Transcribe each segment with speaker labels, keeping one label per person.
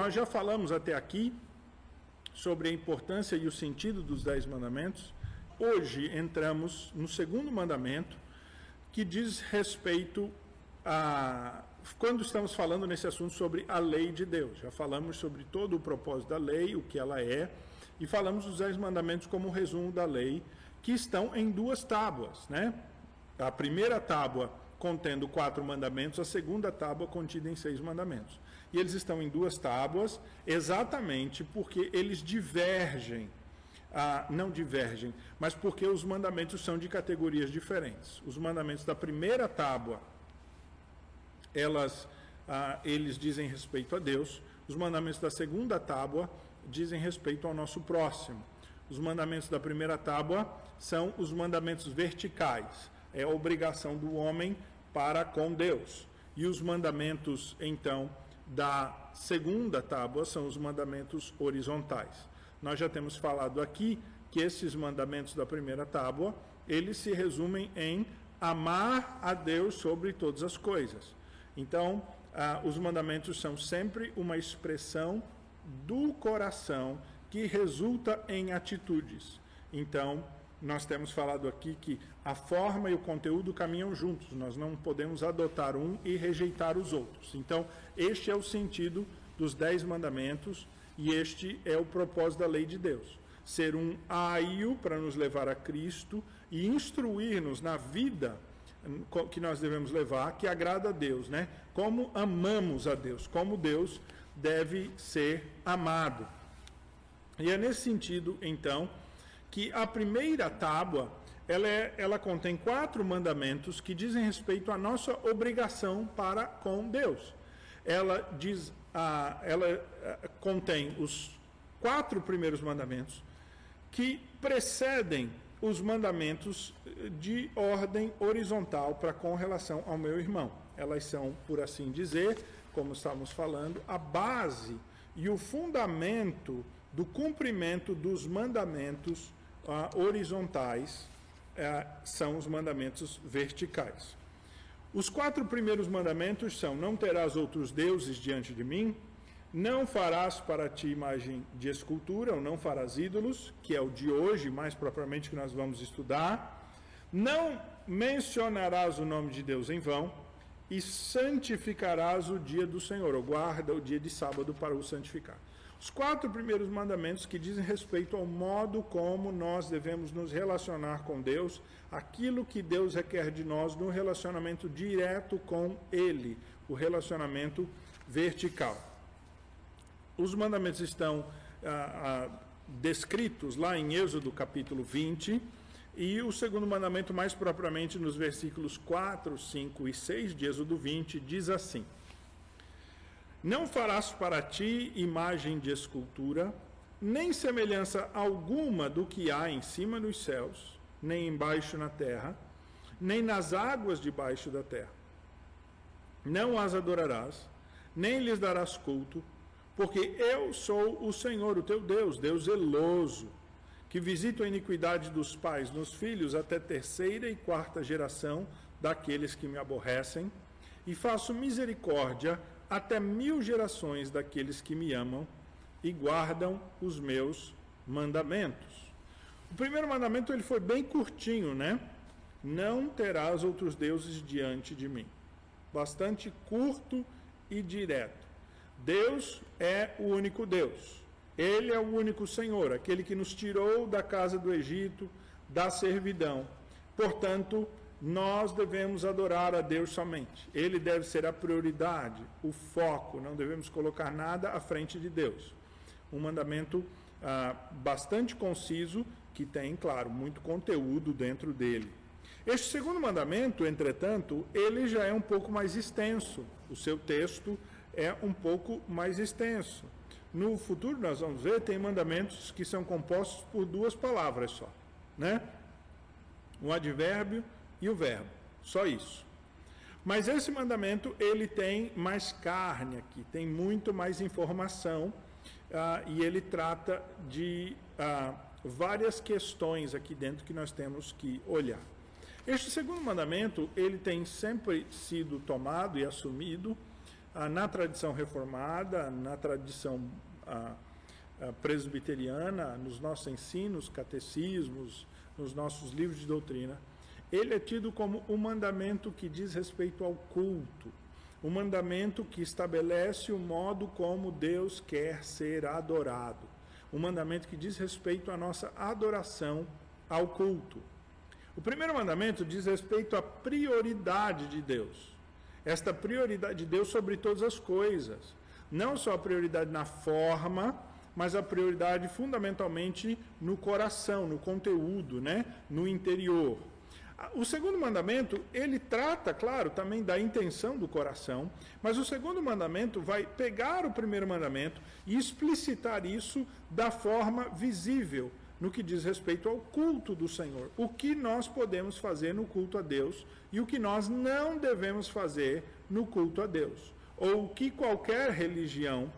Speaker 1: nós já falamos até aqui sobre a importância e o sentido dos dez mandamentos. Hoje entramos no segundo mandamento, que diz respeito a. Quando estamos falando nesse assunto sobre a lei de Deus, já falamos sobre todo o propósito da lei, o que ela é, e falamos dos dez mandamentos como resumo da lei, que estão em duas tábuas, né? A primeira tábua contendo quatro mandamentos, a segunda tábua contida em seis mandamentos. E eles estão em duas tábuas, exatamente porque eles divergem. Ah, não divergem, mas porque os mandamentos são de categorias diferentes. Os mandamentos da primeira tábua, elas, ah, eles dizem respeito a Deus. Os mandamentos da segunda tábua dizem respeito ao nosso próximo. Os mandamentos da primeira tábua são os mandamentos verticais é a obrigação do homem para com Deus. E os mandamentos, então, da segunda tábua são os mandamentos horizontais. Nós já temos falado aqui que esses mandamentos da primeira tábua, eles se resumem em amar a Deus sobre todas as coisas. Então, ah, os mandamentos são sempre uma expressão do coração que resulta em atitudes. Então, nós temos falado aqui que a forma e o conteúdo caminham juntos, nós não podemos adotar um e rejeitar os outros. Então, este é o sentido dos dez mandamentos e este é o propósito da lei de Deus. Ser um aio para nos levar a Cristo e instruir-nos na vida que nós devemos levar, que agrada a Deus, né? Como amamos a Deus, como Deus deve ser amado. E é nesse sentido, então, que a primeira tábua ela, é, ela contém quatro mandamentos que dizem respeito à nossa obrigação para com Deus. Ela diz, a, ela a, contém os quatro primeiros mandamentos que precedem os mandamentos de ordem horizontal para com relação ao meu irmão. Elas são, por assim dizer, como estávamos falando, a base e o fundamento do cumprimento dos mandamentos ah, horizontais ah, são os mandamentos verticais. Os quatro primeiros mandamentos são: Não terás outros deuses diante de mim, não farás para ti imagem de escultura, ou não farás ídolos, que é o de hoje, mais propriamente que nós vamos estudar, não mencionarás o nome de Deus em vão, e santificarás o dia do Senhor, ou guarda o dia de sábado para o santificar. Os quatro primeiros mandamentos que dizem respeito ao modo como nós devemos nos relacionar com Deus, aquilo que Deus requer de nós no relacionamento direto com Ele, o relacionamento vertical. Os mandamentos estão ah, ah, descritos lá em Êxodo capítulo 20, e o segundo mandamento, mais propriamente nos versículos 4, 5 e 6 de Êxodo 20, diz assim. Não farás para ti imagem de escultura, nem semelhança alguma do que há em cima nos céus, nem embaixo na terra, nem nas águas debaixo da terra. Não as adorarás, nem lhes darás culto, porque eu sou o Senhor, o teu Deus, Deus zeloso, que visito a iniquidade dos pais nos filhos até terceira e quarta geração daqueles que me aborrecem, e faço misericórdia até mil gerações daqueles que me amam e guardam os meus mandamentos. O primeiro mandamento ele foi bem curtinho, né? Não terás outros deuses diante de mim. Bastante curto e direto. Deus é o único Deus. Ele é o único Senhor, aquele que nos tirou da casa do Egito, da servidão. Portanto, nós devemos adorar a Deus somente. Ele deve ser a prioridade, o foco. Não devemos colocar nada à frente de Deus. Um mandamento ah, bastante conciso, que tem, claro, muito conteúdo dentro dele. Este segundo mandamento, entretanto, ele já é um pouco mais extenso. O seu texto é um pouco mais extenso. No futuro, nós vamos ver, tem mandamentos que são compostos por duas palavras só, né? Um advérbio e o verbo. Só isso. Mas esse mandamento ele tem mais carne aqui, tem muito mais informação uh, e ele trata de uh, várias questões aqui dentro que nós temos que olhar. Este segundo mandamento ele tem sempre sido tomado e assumido ah, na tradição reformada, na tradição ah, ah, presbiteriana, nos nossos ensinos, catecismos, nos nossos livros de doutrina, ele é tido como o um mandamento que diz respeito ao culto, o um mandamento que estabelece o modo como Deus quer ser adorado, o um mandamento que diz respeito à nossa adoração ao culto. O primeiro mandamento diz respeito à prioridade de Deus. Esta prioridade de Deus sobre todas as coisas. Não só a prioridade na forma, mas a prioridade fundamentalmente no coração, no conteúdo, né? no interior. O segundo mandamento, ele trata, claro, também da intenção do coração, mas o segundo mandamento vai pegar o primeiro mandamento e explicitar isso da forma visível, no que diz respeito ao culto do Senhor. O que nós podemos fazer no culto a Deus e o que nós não devemos fazer no culto a Deus. Ou o que qualquer religião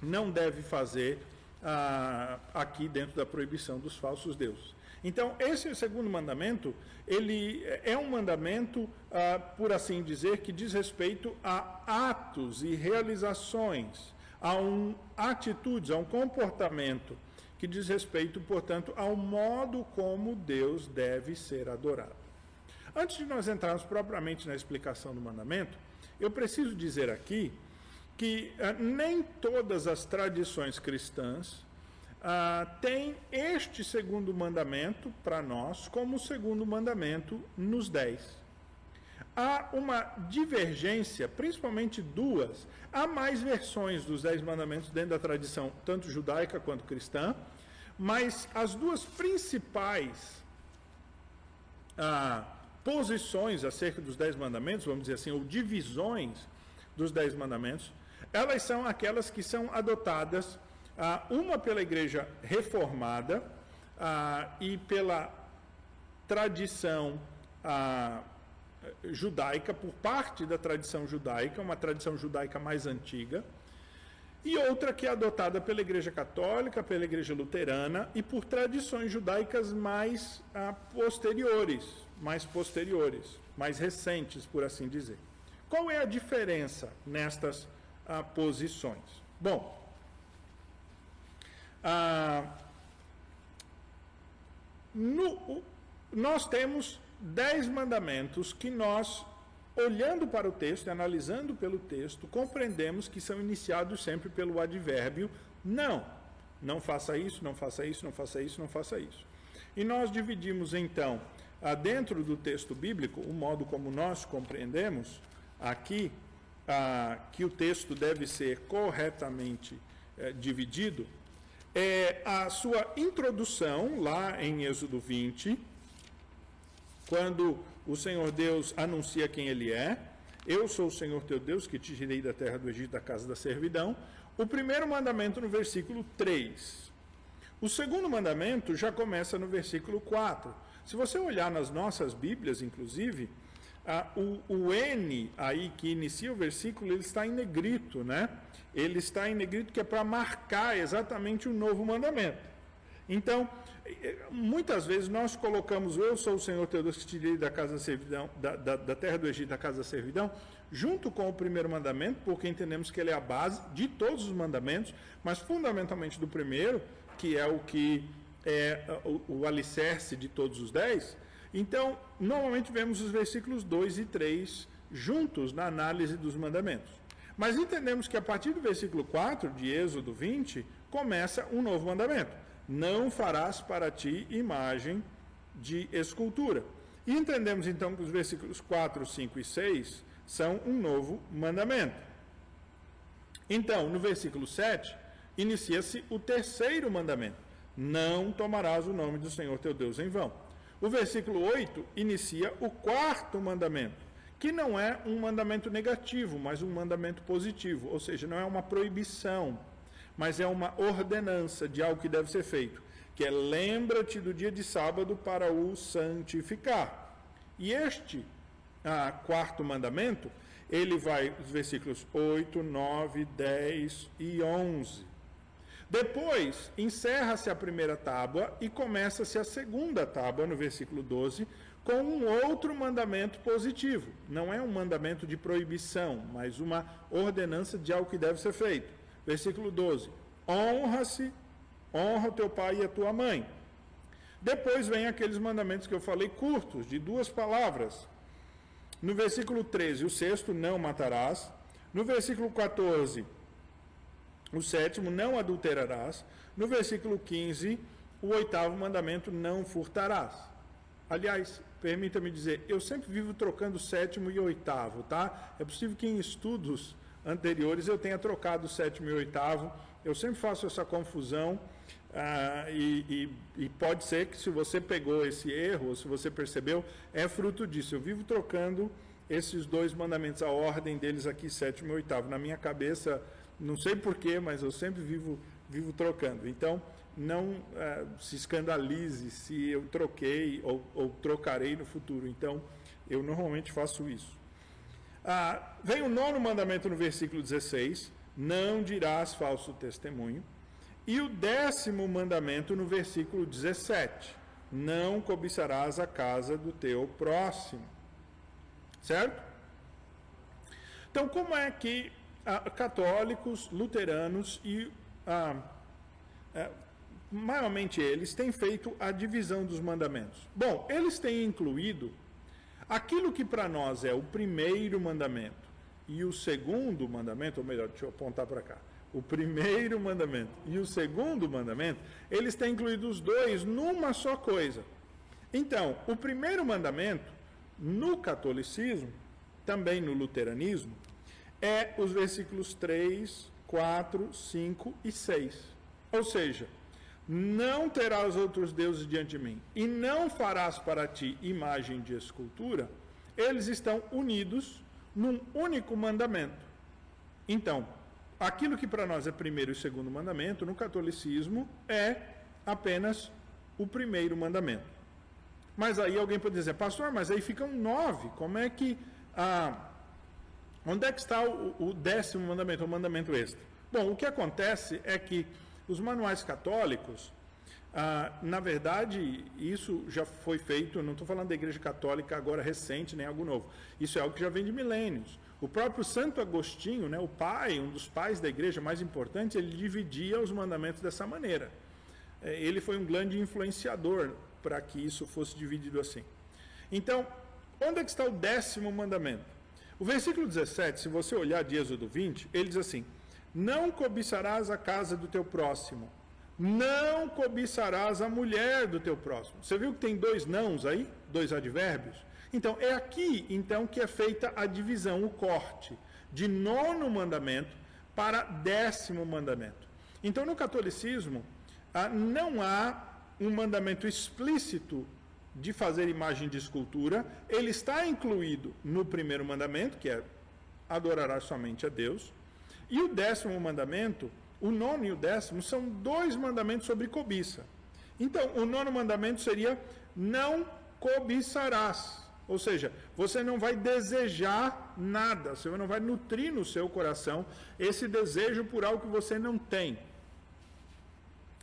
Speaker 1: não deve fazer ah, aqui dentro da proibição dos falsos deuses. Então, esse segundo mandamento, ele é um mandamento, ah, por assim dizer, que diz respeito a atos e realizações, a um atitudes, a um comportamento que diz respeito, portanto, ao modo como Deus deve ser adorado. Antes de nós entrarmos propriamente na explicação do mandamento, eu preciso dizer aqui que ah, nem todas as tradições cristãs ah, têm este segundo mandamento para nós como o segundo mandamento nos dez. Há uma divergência, principalmente duas. Há mais versões dos Dez Mandamentos dentro da tradição, tanto judaica quanto cristã, mas as duas principais ah, posições acerca dos Dez Mandamentos, vamos dizer assim, ou divisões dos Dez Mandamentos, elas são aquelas que são adotadas, uma pela Igreja Reformada ah, e pela tradição ah, judaica, por parte da tradição judaica, uma tradição judaica mais antiga, e outra que é adotada pela Igreja Católica, pela Igreja Luterana e por tradições judaicas mais ah, posteriores, mais posteriores, mais recentes, por assim dizer. Qual é a diferença nestas ah, posições? Bom, ah, no, nós temos dez mandamentos que nós, olhando para o texto, analisando pelo texto, compreendemos que são iniciados sempre pelo advérbio não. Não faça isso, não faça isso, não faça isso, não faça isso. E nós dividimos então, ah, dentro do texto bíblico, o modo como nós compreendemos aqui ah, que o texto deve ser corretamente eh, dividido, é a sua introdução lá em Êxodo 20, quando o Senhor Deus anuncia quem Ele é. Eu sou o Senhor teu Deus que te tirei da terra do Egito, da casa da servidão. O primeiro mandamento no versículo 3. O segundo mandamento já começa no versículo 4. Se você olhar nas nossas Bíblias, inclusive, o, o, N aí que inicia o versículo, ele está em negrito, né? Ele está em negrito que é para marcar exatamente o novo mandamento. Então, muitas vezes nós colocamos eu sou o Senhor teu Deus que te tirei da casa da servidão, da, da, da, terra do Egito, da casa da servidão, junto com o primeiro mandamento, porque entendemos que ele é a base de todos os mandamentos, mas fundamentalmente do primeiro, que é o que é o, o alicerce de todos os dez. Então, normalmente vemos os versículos 2 e 3 juntos na análise dos mandamentos. Mas entendemos que a partir do versículo 4 de Êxodo 20, começa um novo mandamento não farás para ti imagem de escultura. E entendemos então que os versículos 4, 5 e 6 são um novo mandamento. Então, no versículo 7, inicia-se o terceiro mandamento: Não tomarás o nome do Senhor teu Deus em vão. O versículo 8 inicia o quarto mandamento, que não é um mandamento negativo, mas um mandamento positivo, ou seja, não é uma proibição, mas é uma ordenança de algo que deve ser feito, que é lembra-te do dia de sábado para o santificar. E este ah, quarto mandamento, ele vai os versículos 8, 9, 10 e 11. Depois, encerra-se a primeira tábua e começa-se a segunda tábua, no versículo 12, com um outro mandamento positivo. Não é um mandamento de proibição, mas uma ordenança de algo que deve ser feito. Versículo 12: Honra-se, honra o teu pai e a tua mãe. Depois vem aqueles mandamentos que eu falei curtos, de duas palavras. No versículo 13, o sexto, não matarás. No versículo 14, o sétimo, não adulterarás. No versículo 15, o oitavo mandamento, não furtarás. Aliás, permita-me dizer, eu sempre vivo trocando sétimo e oitavo, tá? É possível que em estudos anteriores eu tenha trocado sétimo e oitavo. Eu sempre faço essa confusão. Ah, e, e, e, pode ser que se você pegou esse erro, ou se você percebeu, é fruto disso. Eu vivo trocando esses dois mandamentos, a ordem deles aqui, sétimo e oitavo. Na minha cabeça, não sei porquê, mas eu sempre vivo, vivo trocando. Então, não ah, se escandalize se eu troquei ou, ou, trocarei no futuro. Então, eu normalmente faço isso. Ah, vem o nono mandamento no versículo 16: Não dirás falso testemunho. E o décimo mandamento no versículo 17: Não cobiçarás a casa do teu próximo. Certo? Então, como é que católicos, luteranos e ah, ah, maiormente eles têm feito a divisão dos mandamentos? Bom, eles têm incluído aquilo que para nós é o primeiro mandamento e o segundo mandamento, ou melhor, deixa eu apontar para cá o primeiro mandamento e o segundo mandamento, eles têm incluído os dois numa só coisa. Então, o primeiro mandamento, no catolicismo, também no luteranismo, é os versículos 3, 4, 5 e 6. Ou seja, não terás outros deuses diante de mim, e não farás para ti imagem de escultura, eles estão unidos num único mandamento. Então, aquilo que para nós é primeiro e segundo mandamento, no catolicismo é apenas o primeiro mandamento. Mas aí alguém pode dizer, pastor, mas aí ficam nove. Como é que. Ah, onde é que está o, o décimo mandamento, o mandamento extra? Bom, o que acontece é que os manuais católicos, ah, na verdade, isso já foi feito, não estou falando da Igreja Católica agora recente, nem algo novo. Isso é algo que já vem de milênios. O próprio Santo Agostinho, né, o pai, um dos pais da igreja mais importantes, ele dividia os mandamentos dessa maneira. É, ele foi um grande influenciador para que isso fosse dividido assim. Então, onde é que está o décimo mandamento? O versículo 17, se você olhar de Êxodo 20, ele diz assim: Não cobiçarás a casa do teu próximo, não cobiçarás a mulher do teu próximo. Você viu que tem dois nãos aí? Dois advérbios? Então, é aqui então que é feita a divisão, o corte de nono mandamento para décimo mandamento. Então, no catolicismo, ah, não há um mandamento explícito de fazer imagem de escultura, ele está incluído no primeiro mandamento, que é adorará somente a Deus, e o décimo mandamento, o nono e o décimo, são dois mandamentos sobre cobiça. Então, o nono mandamento seria: não cobiçarás. Ou seja, você não vai desejar nada, você não vai nutrir no seu coração esse desejo por algo que você não tem.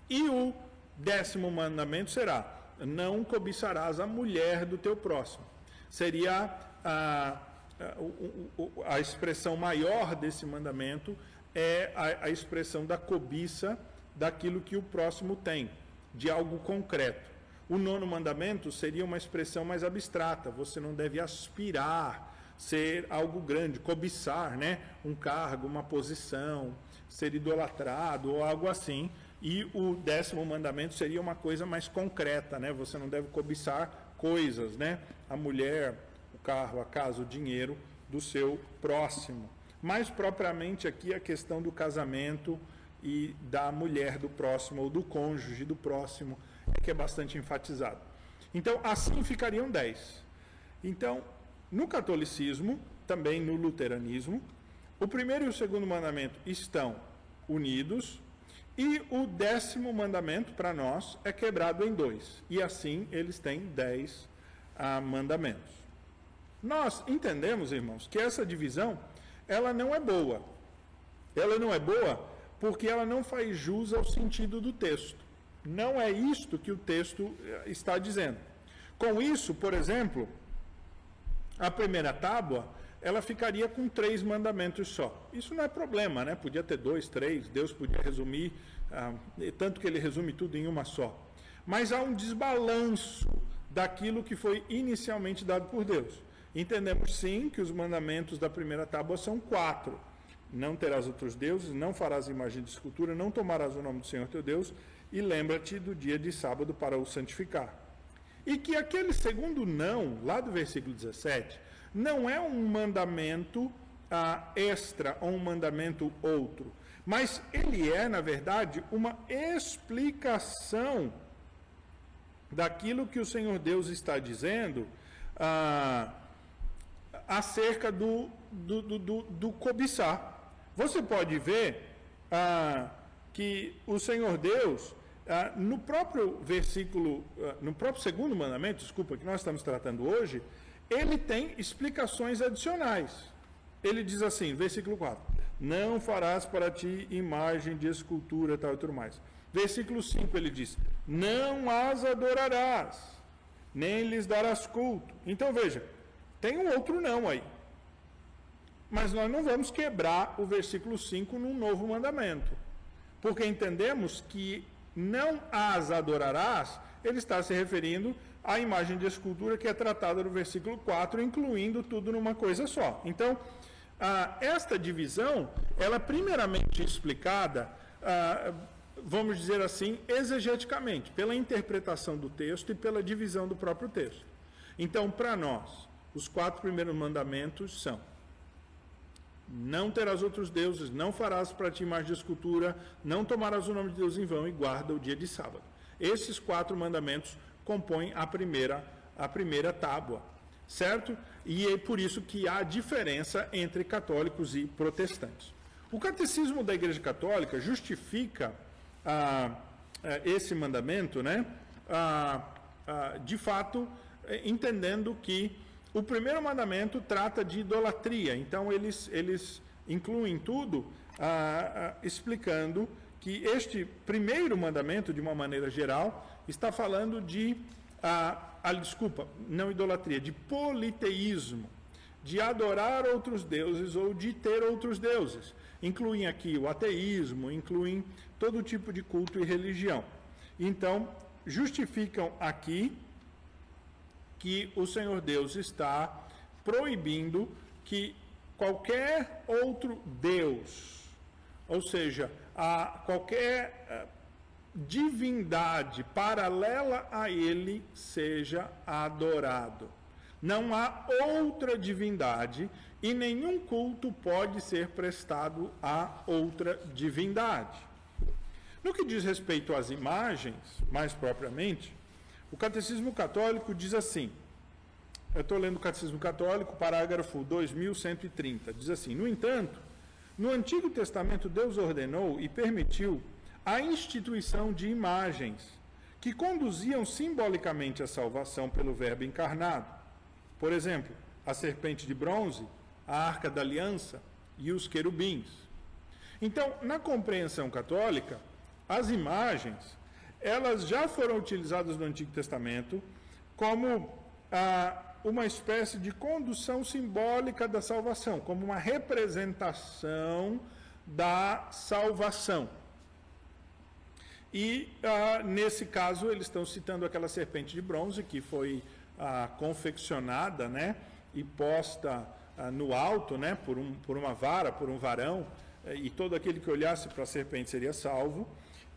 Speaker 1: E o décimo mandamento será: não cobiçarás a mulher do teu próximo. Seria a, a, a expressão maior desse mandamento é a, a expressão da cobiça daquilo que o próximo tem, de algo concreto. O nono mandamento seria uma expressão mais abstrata. Você não deve aspirar ser algo grande, cobiçar, né? Um cargo, uma posição, ser idolatrado ou algo assim. E o décimo mandamento seria uma coisa mais concreta, né? Você não deve cobiçar coisas, né? A mulher, o carro, a casa, o dinheiro do seu próximo. Mais propriamente aqui a questão do casamento e da mulher do próximo ou do cônjuge do próximo que é bastante enfatizado. Então, assim ficariam dez. Então, no catolicismo, também no luteranismo, o primeiro e o segundo mandamento estão unidos e o décimo mandamento para nós é quebrado em dois. E assim eles têm dez ah, mandamentos. Nós entendemos, irmãos, que essa divisão ela não é boa. Ela não é boa porque ela não faz jus ao sentido do texto. Não é isto que o texto eh, está dizendo. Com isso, por exemplo, a primeira tábua, ela ficaria com três mandamentos só. Isso não é problema, né? Podia ter dois, três, Deus podia resumir, ah, tanto que ele resume tudo em uma só. Mas há um desbalanço daquilo que foi inicialmente dado por Deus. Entendemos sim que os mandamentos da primeira tábua são quatro. Não terás outros deuses, não farás imagem de escultura, não tomarás o nome do Senhor teu Deus, e lembra-te do dia de sábado para o santificar. E que aquele segundo não, lá do versículo 17, não é um mandamento ah, extra ou um mandamento outro, mas ele é, na verdade, uma explicação daquilo que o Senhor Deus está dizendo ah, acerca do, do, do, do, cobiçar. Você pode ver ah, que o Senhor Deus, ah, no próprio versículo, ah, no próprio segundo mandamento, desculpa, que nós estamos tratando hoje, ele tem explicações adicionais. Ele diz assim, versículo 4: Não farás para ti imagem de escultura, tal e tudo mais. Versículo 5 ele diz: Não as adorarás, nem lhes darás culto. Então veja, tem um outro não aí. Mas nós não vamos quebrar o versículo 5 num novo mandamento. Porque entendemos que não as adorarás, ele está se referindo à imagem de escultura que é tratada no versículo 4, incluindo tudo numa coisa só. Então, ah, esta divisão, ela é primeiramente explicada ah, vamos dizer assim, exegeticamente, pela interpretação do texto e pela divisão do próprio texto. Então, para nós, os quatro primeiros mandamentos são: não terás outros deuses, não farás para ti imagem de escultura, não tomarás o nome de Deus em vão e guarda o dia de sábado. Esses quatro mandamentos compõem a primeira a primeira tábua, certo? E é por isso que há diferença entre católicos e protestantes. O catecismo da Igreja Católica justifica ah, ah, esse mandamento, né? Ah, ah, de fato, eh, entendendo que o primeiro mandamento trata de idolatria, então eles, eles incluem tudo ah, ah, explicando que este primeiro mandamento, de uma maneira geral, está falando de, a, desculpa, não idolatria, de politeísmo, de adorar outros deuses ou de ter outros deuses. Incluem aqui o ateísmo, incluem todo tipo de culto e religião. Então, justificam aqui que o Senhor Deus está proibindo que qualquer outro Deus, ou seja, a qualquer eh, divindade paralela a ele seja adorado. Não há outra divindade e nenhum culto pode ser prestado a outra divindade. No que diz respeito às imagens, mais propriamente, o Catecismo Católico diz assim: eu estou lendo o Catecismo Católico, parágrafo 2130, diz assim: no entanto, no Antigo Testamento, Deus ordenou e permitiu a instituição de imagens que conduziam simbolicamente a salvação pelo Verbo encarnado. Por exemplo, a serpente de bronze, a arca da aliança e os querubins. Então, na compreensão católica, as imagens, elas já foram utilizadas no Antigo Testamento como ah, uma espécie de condução simbólica da salvação, como uma representação da salvação. E, ah, nesse caso, eles estão citando aquela serpente de bronze que foi ah, confeccionada né, e posta ah, no alto né, por, um, por uma vara, por um varão, eh, e todo aquele que olhasse para a serpente seria salvo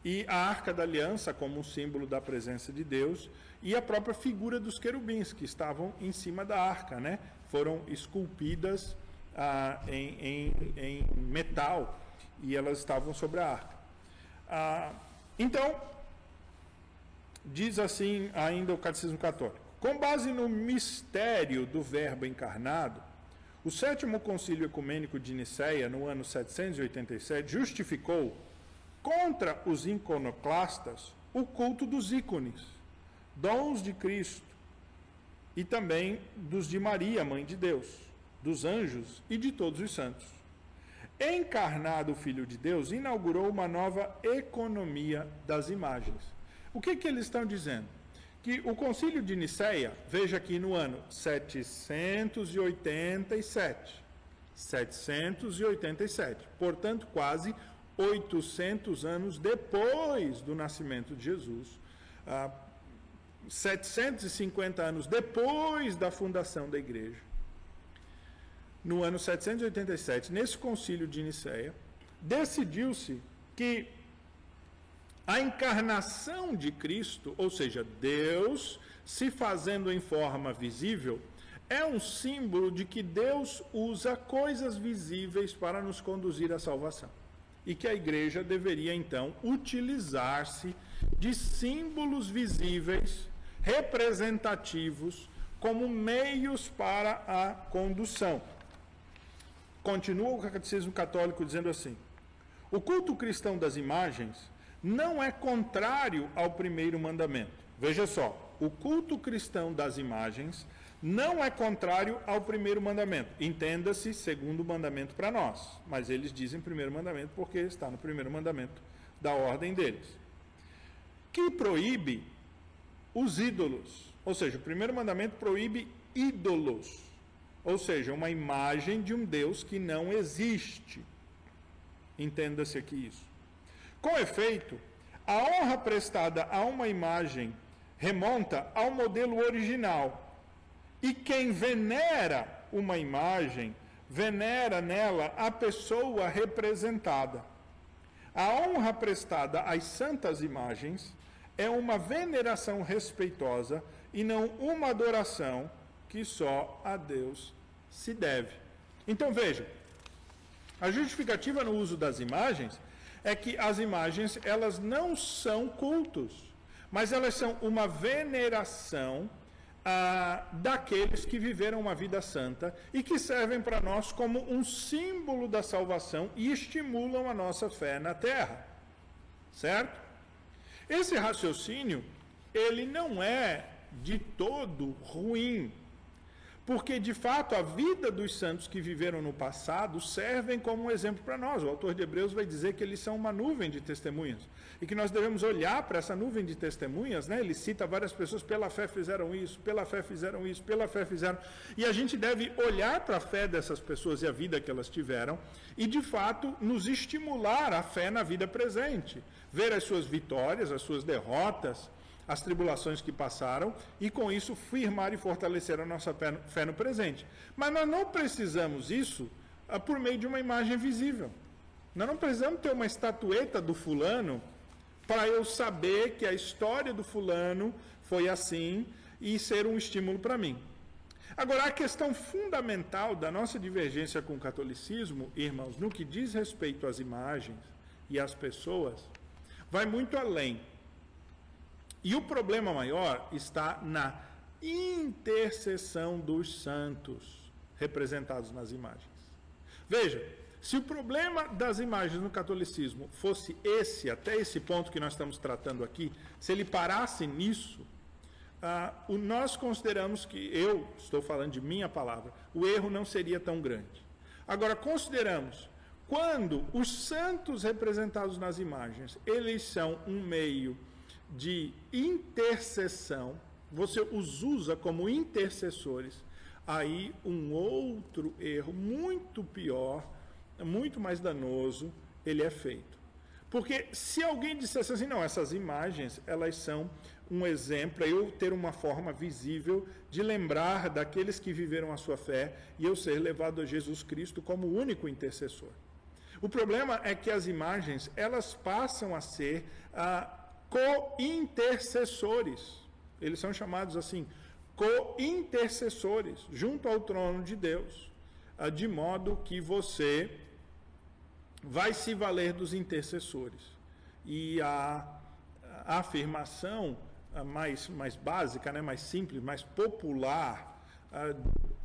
Speaker 1: e a arca da aliança como um símbolo da presença de Deus e a própria figura dos querubins que estavam em cima da arca, né? Foram esculpidas ah, em, em, em, metal e elas estavam sobre a arca. Ah, então, diz assim ainda o Catecismo Católico: com base no mistério do Verbo encarnado, o sétimo concílio ecumênico de Nicéia, no ano 787, justificou contra os iconoclastas o culto dos ícones, dons de Cristo e também dos de Maria, mãe de Deus, dos anjos e de todos os santos. Encarnado o Filho de Deus, inaugurou uma nova economia das imagens. O que, que eles estão dizendo? Que o concílio de Nicéia, veja aqui no ano 787, 787, portanto, quase 800 anos depois do nascimento de Jesus, ah, 750 anos depois da fundação da igreja, no ano 787, nesse concílio de Nicéia, decidiu-se que a encarnação de Cristo, ou seja, Deus se fazendo em forma visível, é um símbolo de que Deus usa coisas visíveis para nos conduzir à salvação. E que a igreja deveria então utilizar-se de símbolos visíveis, representativos, como meios para a condução. Continua o catecismo católico dizendo assim: o culto cristão das imagens não é contrário ao primeiro mandamento. Veja só, o culto cristão das imagens não é contrário ao primeiro mandamento. Entenda-se segundo mandamento para nós, mas eles dizem primeiro mandamento porque está no primeiro mandamento da ordem deles. Que proíbe os ídolos. Ou seja, o primeiro mandamento proíbe ídolos ou seja, uma imagem de um Deus que não existe. Entenda-se aqui isso. Com efeito, a honra prestada a uma imagem remonta ao modelo original. E quem venera uma imagem, venera nela a pessoa representada. A honra prestada às santas imagens é uma veneração respeitosa e não uma adoração que só a Deus se deve. Então veja, a justificativa no uso das imagens é que as imagens elas não são cultos, mas elas são uma veneração ah, daqueles que viveram uma vida santa e que servem para nós como um símbolo da salvação e estimulam a nossa fé na terra. Certo? Esse raciocínio, ele não é de todo ruim. Porque, de fato, a vida dos santos que viveram no passado servem como um exemplo para nós. O autor de Hebreus vai dizer que eles são uma nuvem de testemunhas. E que nós devemos olhar para essa nuvem de testemunhas, né? ele cita várias pessoas, pela fé fizeram isso, pela fé fizeram isso, pela fé fizeram. E a gente deve olhar para a fé dessas pessoas e a vida que elas tiveram, e, de fato, nos estimular a fé na vida presente. Ver as suas vitórias, as suas derrotas, as tribulações que passaram e, com isso, firmar e fortalecer a nossa fé no presente. Mas nós não precisamos isso ah, por meio de uma imagem visível. Nós não precisamos ter uma estatueta do fulano para eu saber que a história do fulano foi assim e ser um estímulo para mim. Agora, a questão fundamental da nossa divergência com o catolicismo, irmãos, no que diz respeito às imagens e às pessoas, vai muito além e o problema maior está na intercessão dos santos representados nas imagens. Veja, se o problema das imagens no catolicismo fosse esse, até esse ponto que nós estamos tratando aqui, se ele parasse nisso, ah, o, nós consideramos que, eu estou falando de minha palavra, o erro não seria tão grande. Agora, consideramos quando os santos representados nas imagens, eles são um meio de intercessão, você os usa como intercessores, aí um outro erro muito pior, muito mais danoso, ele é feito. Porque se alguém dissesse assim, não, essas imagens, elas são um exemplo, para eu ter uma forma visível de lembrar daqueles que viveram a sua fé e eu ser levado a Jesus Cristo como único intercessor. O problema é que as imagens, elas passam a ser ah, co-intercessores. Eles são chamados assim, co-intercessores, junto ao trono de Deus, ah, de modo que você vai se valer dos intercessores. E a, afirmação ah, mais, mais básica, né, mais simples, mais popular,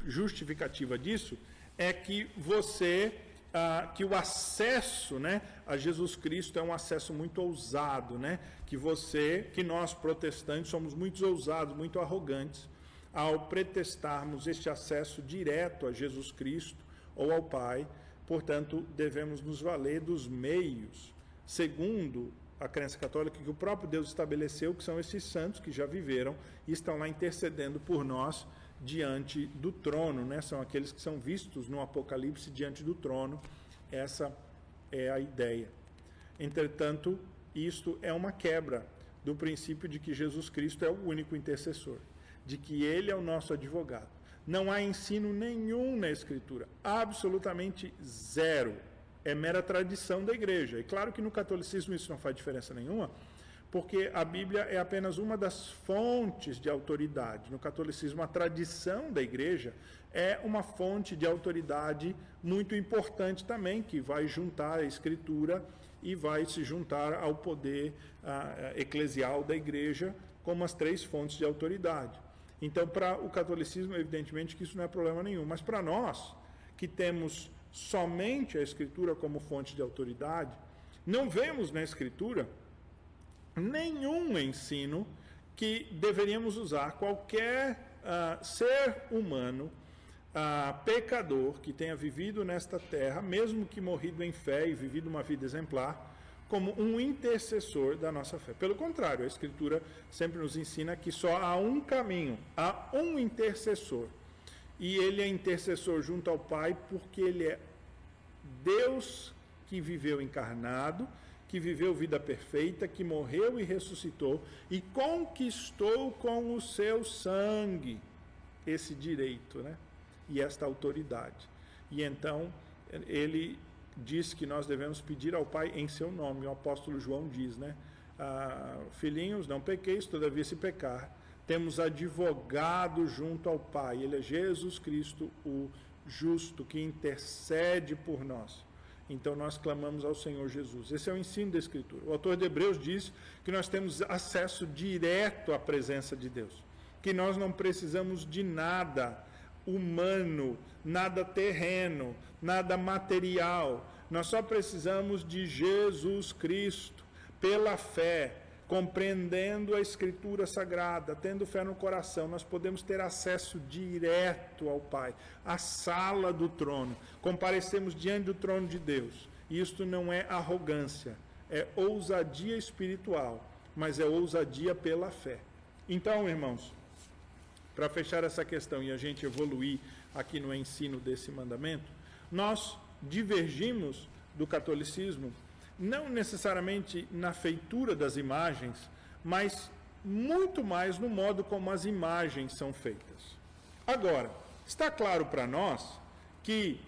Speaker 1: justificativa disso, é que você ah, que o acesso né, a Jesus Cristo é um acesso muito ousado, né? que você, que nós protestantes somos muito ousados, muito arrogantes ao pretestarmos este acesso direto a Jesus Cristo ou ao Pai portanto, devemos nos valer dos meios, segundo a crença católica, que o próprio Deus estabeleceu, que são esses santos que já viveram e estão lá intercedendo por nós diante do trono, né? São aqueles que são vistos no Apocalipse diante do trono. Essa é a ideia. Entretanto, isto é uma quebra do princípio de que Jesus Cristo é o único intercessor, de que ele é o nosso advogado. Não há ensino nenhum na Escritura, absolutamente zero. É mera tradição da igreja. E claro que no catolicismo isso não faz diferença nenhuma, porque a Bíblia é apenas uma das fontes de autoridade. No catolicismo, a tradição da igreja é uma fonte de autoridade muito importante também, que vai juntar a Escritura e vai se juntar ao poder uh, eclesial da igreja como as três fontes de autoridade. Então, para o catolicismo, evidentemente que isso não é problema nenhum, mas para nós, que temos somente a Escritura como fonte de autoridade, não vemos na Escritura nenhum ensino que deveríamos usar qualquer uh, ser humano, uh, pecador, que tenha vivido nesta terra, mesmo que morrido em fé e vivido uma vida exemplar, como um intercessor da nossa fé. Pelo contrário, a Escritura sempre nos ensina que só há um caminho, há um intercessor. E ele é intercessor junto ao Pai porque ele é Deus que viveu encarnado que viveu vida perfeita, que morreu e ressuscitou e conquistou com o seu sangue esse direito, né? E esta autoridade. E então ele diz que nós devemos pedir ao Pai em seu nome. O apóstolo João diz, né? Ah, filhinhos, não pequeis, todavia se pecar, temos advogado junto ao Pai. Ele é Jesus Cristo, o justo, que intercede por nós então nós clamamos ao Senhor Jesus. Esse é o ensino da Escritura. O autor de Hebreus diz que nós temos acesso direto à presença de Deus, que nós não precisamos de nada humano, nada terreno, nada material. Nós só precisamos de Jesus Cristo, pela fé, compreendendo a Escritura Sagrada, tendo fé no coração, nós podemos ter acesso direto ao Pai, à sala do trono. Comparecemos diante do trono de Deus. Isto não é arrogância, é ousadia espiritual, mas é ousadia pela fé. Então, irmãos, para fechar essa questão e a gente evoluir aqui no ensino desse mandamento, nós divergimos do catolicismo não necessariamente na feitura das imagens, mas muito mais no modo como as imagens são feitas. Agora, está claro para nós que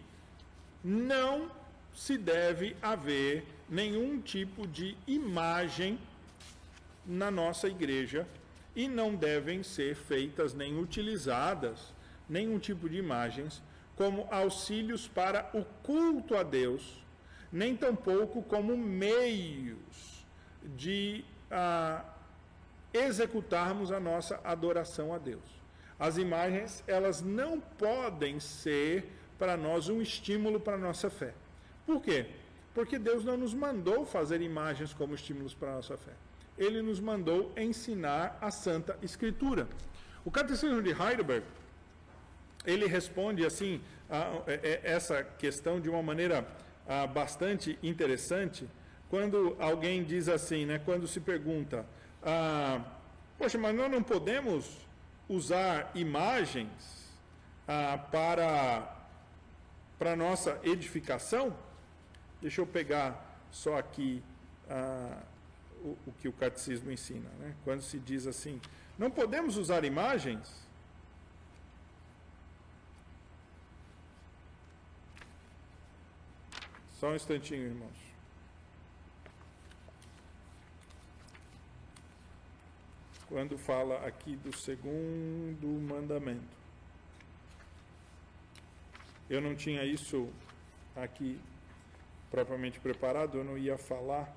Speaker 1: não se deve haver nenhum tipo de imagem na nossa igreja e não devem ser feitas nem utilizadas nenhum tipo de imagens como auxílios para o culto a Deus nem tampouco como meios de ah, executarmos a nossa adoração a Deus. As imagens, elas não podem ser para nós um estímulo para a nossa fé. Por quê? Porque Deus não nos mandou fazer imagens como estímulos para a nossa fé. Ele nos mandou ensinar a Santa Escritura. O Catecismo de Heidelberg, ele responde assim a, a, a essa questão de uma maneira ah, bastante interessante quando alguém diz assim, né, quando se pergunta, ah, poxa, mas nós não podemos usar imagens ah, para para nossa edificação? Deixa eu pegar só aqui ah, o, o, que o catecismo ensina, né? Quando se diz assim, não podemos usar imagens Só um instantinho, irmãos. Quando fala aqui do segundo mandamento. Eu não tinha isso aqui propriamente preparado, eu não ia falar,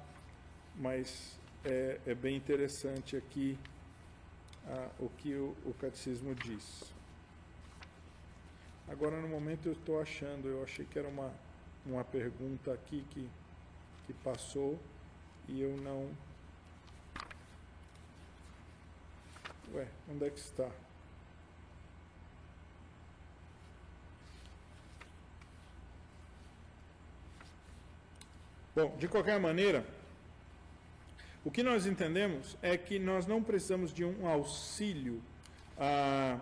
Speaker 1: mas é, é bem interessante aqui ah, o que o, o catecismo diz. Agora, no momento, eu estou achando, eu achei que era uma uma pergunta aqui que, que passou e eu não. Ué, onde é que está? Bom, de qualquer maneira, o que nós entendemos é que nós não precisamos de um auxílio ah,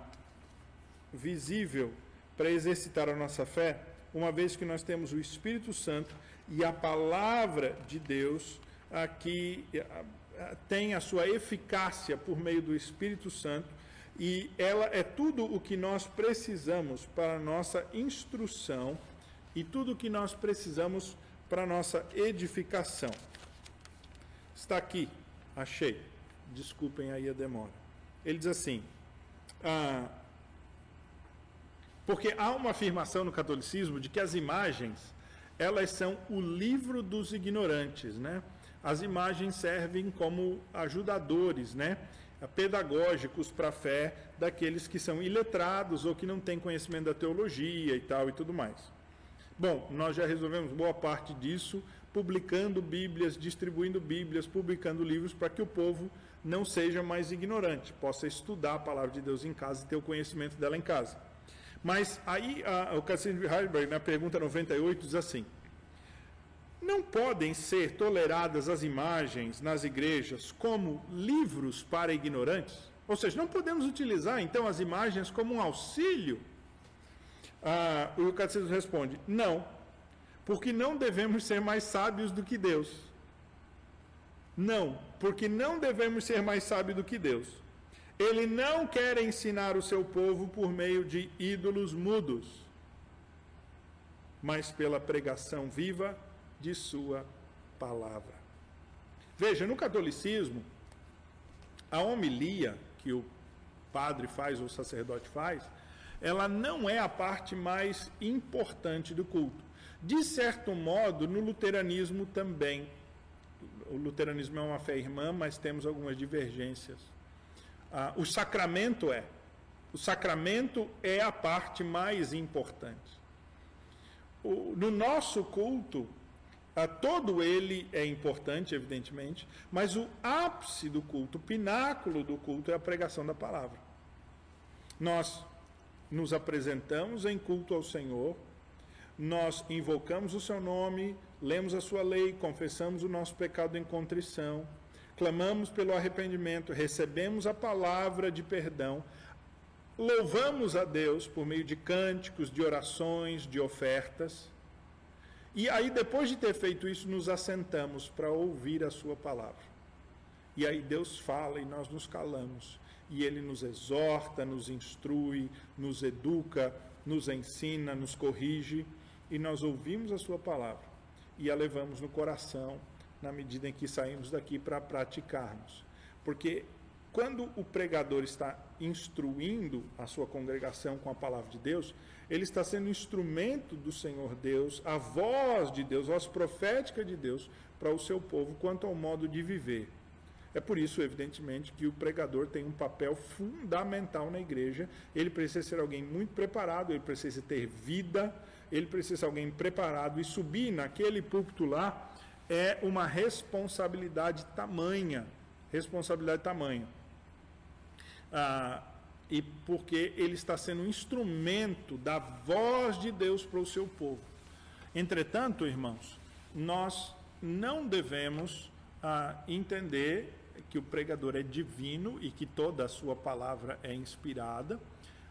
Speaker 1: visível para exercitar a nossa fé, uma vez que nós temos o Espírito Santo e a palavra de Deus aqui ah, ah, tem a sua eficácia por meio do Espírito Santo e ela é tudo o que nós precisamos para a nossa instrução e tudo o que nós precisamos para a nossa edificação. Está aqui, achei. Desculpem aí a demora. Ele diz assim: ah, porque há uma afirmação no catolicismo de que as imagens elas são o livro dos ignorantes, né? As imagens servem como ajudadores, né? Pedagógicos para a fé daqueles que são iletrados ou que não têm conhecimento da teologia e tal e tudo mais. Bom, nós já resolvemos boa parte disso, publicando Bíblias, distribuindo Bíblias, publicando livros para que o povo não seja mais ignorante, possa estudar a palavra de Deus em casa e ter o conhecimento dela em casa. Mas aí a, o Cassino de Heidelberg, na pergunta 98, diz assim: Não podem ser toleradas as imagens nas igrejas como livros para ignorantes? Ou seja, não podemos utilizar então as imagens como um auxílio? Ah, o Catecismo responde: Não, porque não devemos ser mais sábios do que Deus. Não, porque não devemos ser mais sábios do que Deus. Ele não quer ensinar o seu povo por meio de ídolos mudos, mas pela pregação viva de sua palavra. Veja, no catolicismo, a homilia que o padre faz ou o sacerdote faz, ela não é a parte mais importante do culto. De certo modo, no luteranismo também. O luteranismo é uma fé irmã, mas temos algumas divergências ah, o sacramento é. O sacramento é a parte mais importante. O, no nosso culto, ah, todo ele é importante, evidentemente, mas o ápice do culto, o pináculo do culto é a pregação da palavra. Nós nos apresentamos em culto ao Senhor, nós invocamos o seu nome, lemos a sua lei, confessamos o nosso pecado em contrição clamamos pelo arrependimento, recebemos a palavra de perdão, louvamos a Deus por meio de cânticos, de orações, de ofertas. E aí, depois de ter feito isso, nos assentamos para ouvir a Sua palavra. E aí Deus fala e nós nos calamos. E Ele nos exorta, nos instrui, nos educa, nos ensina, nos corrige. E nós ouvimos a Sua palavra e a levamos no coração na medida em que saímos daqui para praticarmos. Porque quando o pregador está instruindo a sua congregação com a palavra de Deus, ele está sendo instrumento do Senhor Deus, a voz de Deus, a voz profética de Deus para o seu povo quanto ao modo de viver. É por isso, evidentemente, que o pregador tem um papel fundamental na igreja. Ele precisa ser alguém muito preparado, ele precisa ter vida, ele precisa ser alguém preparado e subir naquele púlpito lá é uma responsabilidade tamanha, responsabilidade tamanha. Ah, e porque ele está sendo um instrumento da voz de Deus para o seu povo. Entretanto, irmãos, nós não devemos ah, entender que o pregador é divino e que toda a sua palavra é inspirada.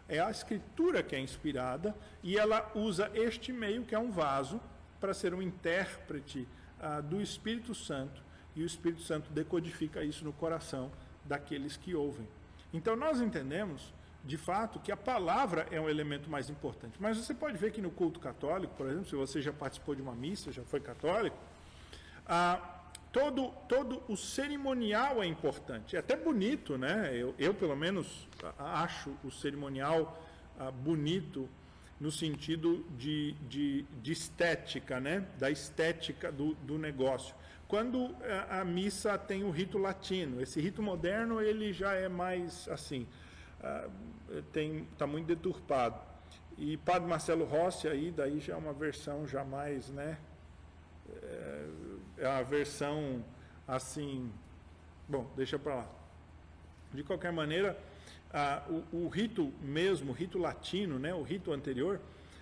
Speaker 1: É a escritura que é inspirada e ela usa este meio, que é um vaso, para ser um intérprete ah, do Espírito Santo e o Espírito Santo decodifica isso no coração daqueles que ouvem. Então nós entendemos, de fato, que a palavra é um elemento mais importante. Mas você pode ver que no culto católico, por exemplo, se você já participou de uma missa, já foi católico, ah, todo, todo o cerimonial é importante. É até bonito, né? Eu, eu pelo menos, acho o cerimonial ah, bonito no sentido de, de, de estética, né? da estética do, do negócio. Quando a, a, missa tem o rito latino, esse rito moderno ele já é mais assim, tem está muito deturpado. E Padre Marcelo Rossi aí daí já é uma versão já mais, né? É, é uma versão assim, bom, deixa para lá. De qualquer maneira, ah, o, o, rito mesmo, o rito latino, né, o rito anterior,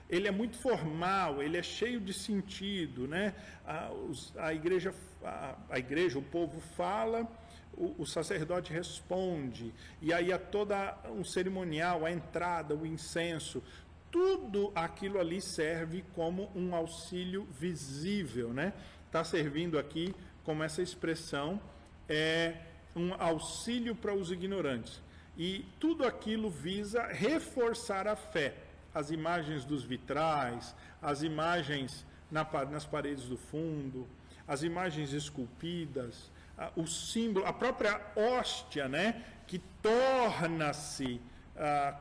Speaker 1: ele é muito formal, ele é cheio de sentido, né? A, os, a igreja, a, a, igreja, o povo fala, o, o, sacerdote responde, e aí há toda um cerimonial, a entrada, o incenso, tudo aquilo ali serve como um auxílio visível, né? Está servindo aqui como essa expressão é um auxílio para os ignorantes. E tudo aquilo visa reforçar a fé. As imagens dos vitrais, as imagens na, nas paredes do fundo, as imagens esculpidas, o símbolo, a própria hóstia, né, que torna-se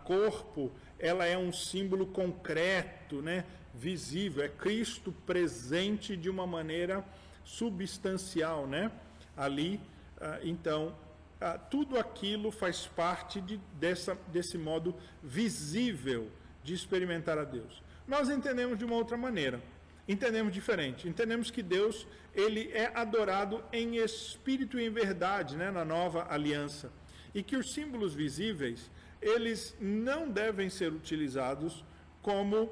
Speaker 1: corpo, ela é um símbolo concreto, né, visível, é Cristo presente de uma maneira substancial, né, ali ah, então, ah, tudo aquilo faz parte de, dessa, desse modo visível de experimentar a Deus. Nós entendemos de uma outra maneira, entendemos diferente. Entendemos que Deus ele é adorado em espírito e em verdade, né, na nova aliança, e que os símbolos visíveis eles não devem ser utilizados como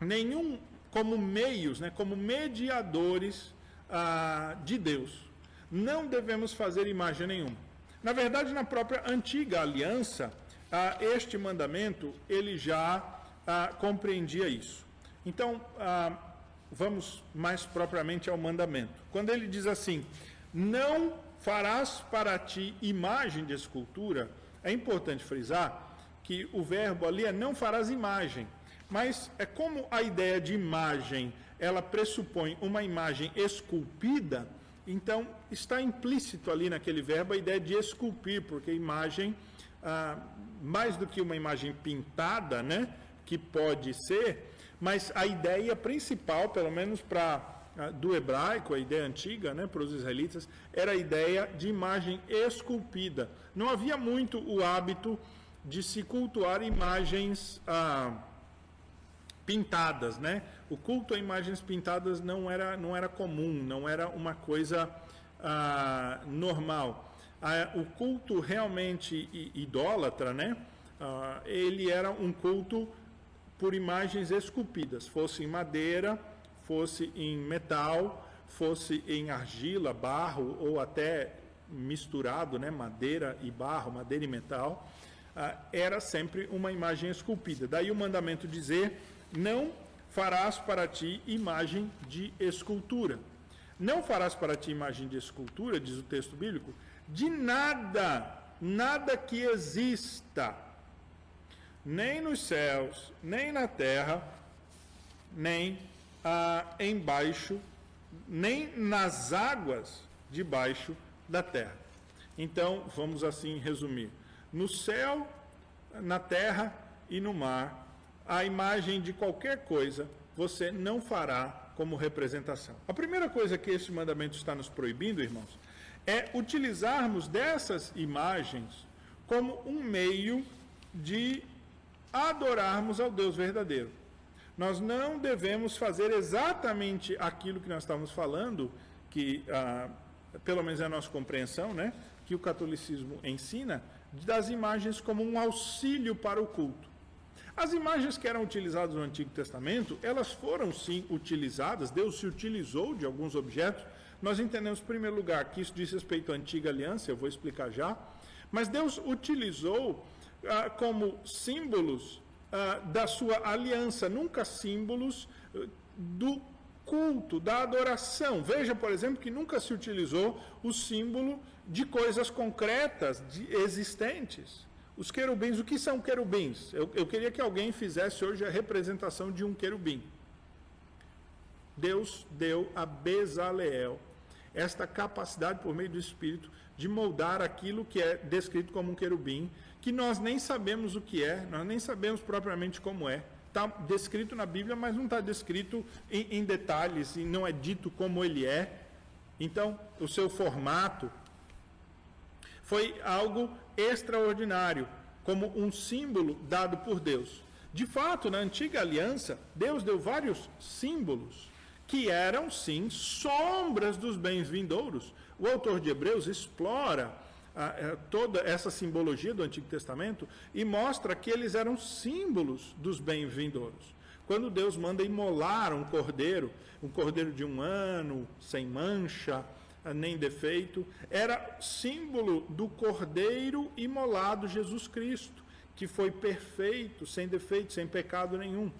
Speaker 1: nenhum como meios, né, como mediadores ah, de Deus não devemos fazer imagem nenhuma. Na verdade, na própria antiga aliança, ah, este mandamento ele já ah, compreendia isso. Então, ah, vamos mais propriamente ao mandamento. Quando ele diz assim: Não farás para ti imagem de escultura, é importante frisar que o verbo ali é não farás imagem. Mas é como a ideia de imagem, ela pressupõe uma imagem esculpida, então, está implícito ali naquele verbo a ideia de esculpir, porque imagem, ah, mais do que uma imagem pintada, né, que pode ser, mas a ideia principal, pelo menos para ah, do hebraico, a ideia antiga, né, para os israelitas, era a ideia de imagem esculpida. Não havia muito o hábito de se cultuar imagens ah, pintadas, né? O culto a imagens pintadas não era, não era comum, não era uma coisa ah, normal. Ah, o culto realmente idólatra, né? Ah, ele era um culto por imagens esculpidas, fosse em madeira, fosse em metal, fosse em argila, barro ou até misturado, né? Madeira e barro, madeira e metal. Ah, era sempre uma imagem esculpida. Daí o mandamento dizer: não farás para ti imagem de escultura. Não farás para ti imagem de escultura, diz o texto bíblico, de nada, nada que exista, nem nos céus, nem na terra, nem ah, embaixo, nem nas águas debaixo da terra. Então, vamos assim resumir: no céu, na terra e no mar a imagem de qualquer coisa você não fará como representação. A primeira coisa que esse mandamento está nos proibindo, irmãos, é utilizarmos dessas imagens como um meio de adorarmos ao Deus verdadeiro. Nós não devemos fazer exatamente aquilo que nós estamos falando, que ah, pelo menos é a nossa compreensão, né, que o catolicismo ensina, das imagens como um auxílio para o culto. As imagens que eram utilizadas no Antigo Testamento, elas foram sim utilizadas, Deus se utilizou de alguns objetos. Nós entendemos, em primeiro lugar, que isso diz respeito à antiga aliança, eu vou explicar já. Mas Deus utilizou ah, como símbolos ah, da sua aliança, nunca símbolos ah, do culto, da adoração. Veja, por exemplo, que nunca se utilizou o símbolo de coisas concretas, de existentes. Os querubins, o que são querubins? Eu, eu queria que alguém fizesse hoje a representação de um querubim. Deus deu a Bezaleel esta capacidade por meio do Espírito de moldar aquilo que é descrito como um querubim, que nós nem sabemos o que é, nós nem sabemos propriamente como é. Está descrito na Bíblia, mas não está descrito em, em detalhes e não é dito como ele é. Então, o seu formato foi algo extraordinário, como um símbolo dado por Deus. De fato, na antiga aliança, Deus deu vários símbolos que eram, sim, sombras dos bens vindouros. O autor de Hebreus explora ah, eh, toda essa simbologia do Antigo Testamento e mostra que eles eram símbolos dos bens vindouros. quando Deus manda imolar um cordeiro, um cordeiro de um ano, sem mancha, nem defeito, era símbolo do cordeiro imolado Jesus Cristo, que foi perfeito, sem defeito, sem pecado nenhum.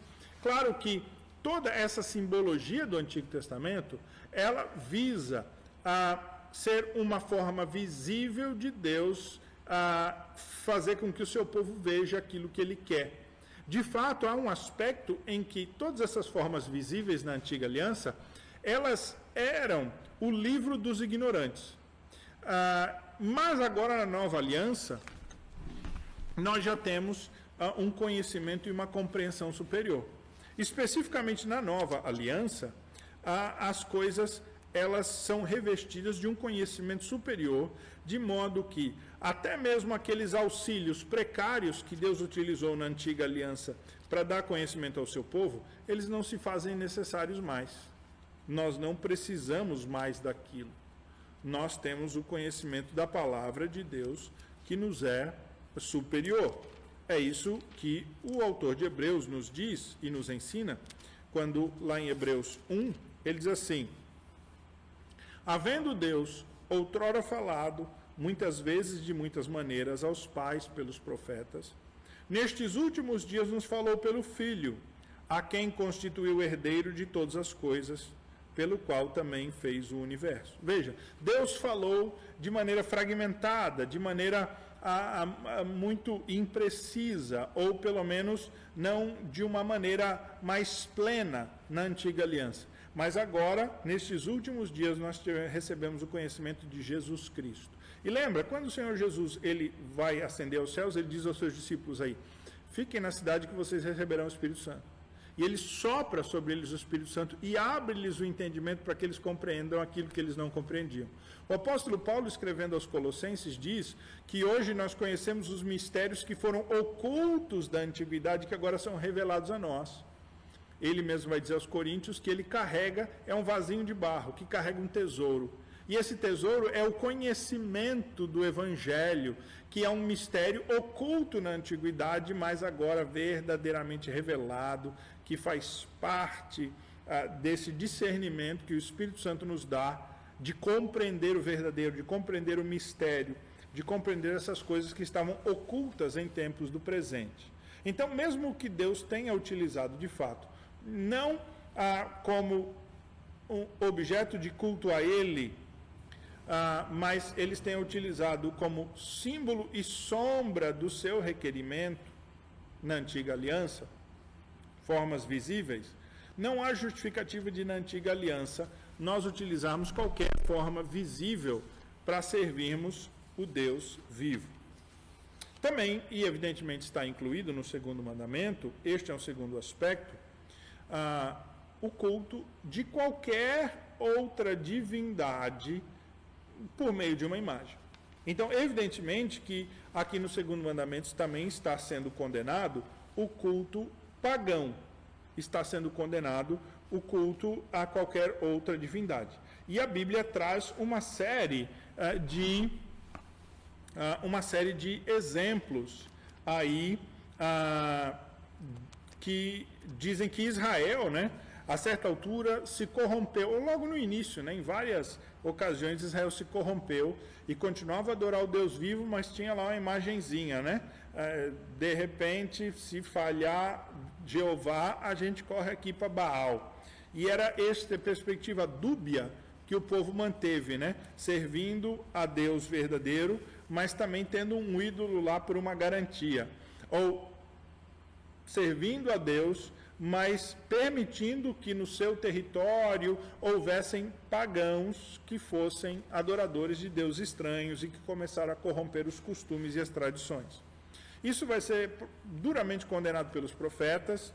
Speaker 1: Claro que toda essa simbologia do Antigo Testamento, ela visa a ser uma forma visível de Deus a fazer com que o seu povo veja aquilo que ele quer. De fato, há um aspecto em que todas essas formas visíveis na antiga aliança, elas eram o livro dos ignorantes. Ah, mas agora na nova aliança, nós já temos ah, um conhecimento e uma compreensão superior. Especificamente na nova aliança, ah, as coisas elas são revestidas de um conhecimento superior, de modo que até mesmo aqueles auxílios precários que Deus utilizou na antiga aliança para dar conhecimento ao seu povo, eles não se fazem necessários mais. Nós não precisamos mais daquilo. Nós temos o conhecimento da palavra de Deus que nos é superior. É isso que o autor de Hebreus nos diz e nos ensina, quando lá em Hebreus 1, ele diz assim: Havendo Deus outrora falado, muitas vezes de muitas maneiras, aos pais pelos profetas, nestes últimos dias nos falou pelo Filho, a quem constituiu herdeiro de todas as coisas, pelo qual também fez o universo. Veja, Deus falou de maneira fragmentada, de maneira a, a, a, muito imprecisa, ou pelo menos não de uma maneira mais plena na antiga aliança. Mas agora, nestes últimos dias, nós recebemos o conhecimento de Jesus Cristo. E lembra, quando o Senhor Jesus ele vai ascender aos céus, ele diz aos seus discípulos aí: Fiquem na cidade que vocês receberão o Espírito Santo. E ele sopra sobre eles o Espírito Santo e abre-lhes o entendimento para que eles compreendam aquilo que eles não compreendiam. O apóstolo Paulo, escrevendo aos Colossenses, diz que hoje nós conhecemos os mistérios que foram ocultos da antiguidade, que agora são revelados a nós. Ele mesmo vai dizer aos Coríntios que ele carrega, é um vasinho de barro, que carrega um tesouro. E esse tesouro é o conhecimento do Evangelho, que é um mistério oculto na antiguidade, mas agora verdadeiramente revelado, que faz parte ah, desse discernimento que o Espírito Santo nos dá de compreender o verdadeiro, de compreender o mistério, de compreender essas coisas que estavam ocultas em tempos do presente. Então, mesmo que Deus tenha utilizado de fato não ah, como um objeto de culto a ele, ah, mas eles têm utilizado como símbolo e sombra do seu requerimento na antiga aliança, formas visíveis. Não há justificativa de, na antiga aliança, nós utilizarmos qualquer forma visível para servirmos o Deus vivo. Também, e evidentemente está incluído no segundo mandamento, este é um segundo aspecto, ah, o culto de qualquer outra divindade por meio de uma imagem. Então, evidentemente que aqui no segundo mandamento também está sendo condenado o culto pagão, está sendo condenado o culto a qualquer outra divindade. E a Bíblia traz uma série uh, de uh, uma série de exemplos aí uh, que dizem que Israel, né, a certa altura se corrompeu, logo no início, né, em várias ocasiões Israel se corrompeu e continuava a adorar o Deus vivo, mas tinha lá uma imagenzinha, né? É, de repente, se falhar Jeová, a gente corre aqui para Baal. E era esta perspectiva dúbia que o povo manteve, né? Servindo a Deus verdadeiro, mas também tendo um ídolo lá por uma garantia. Ou servindo a Deus, mas permitindo que no seu território houvessem pagãos que fossem adoradores de deuses estranhos e que começaram a corromper os costumes e as tradições. Isso vai ser duramente condenado pelos profetas,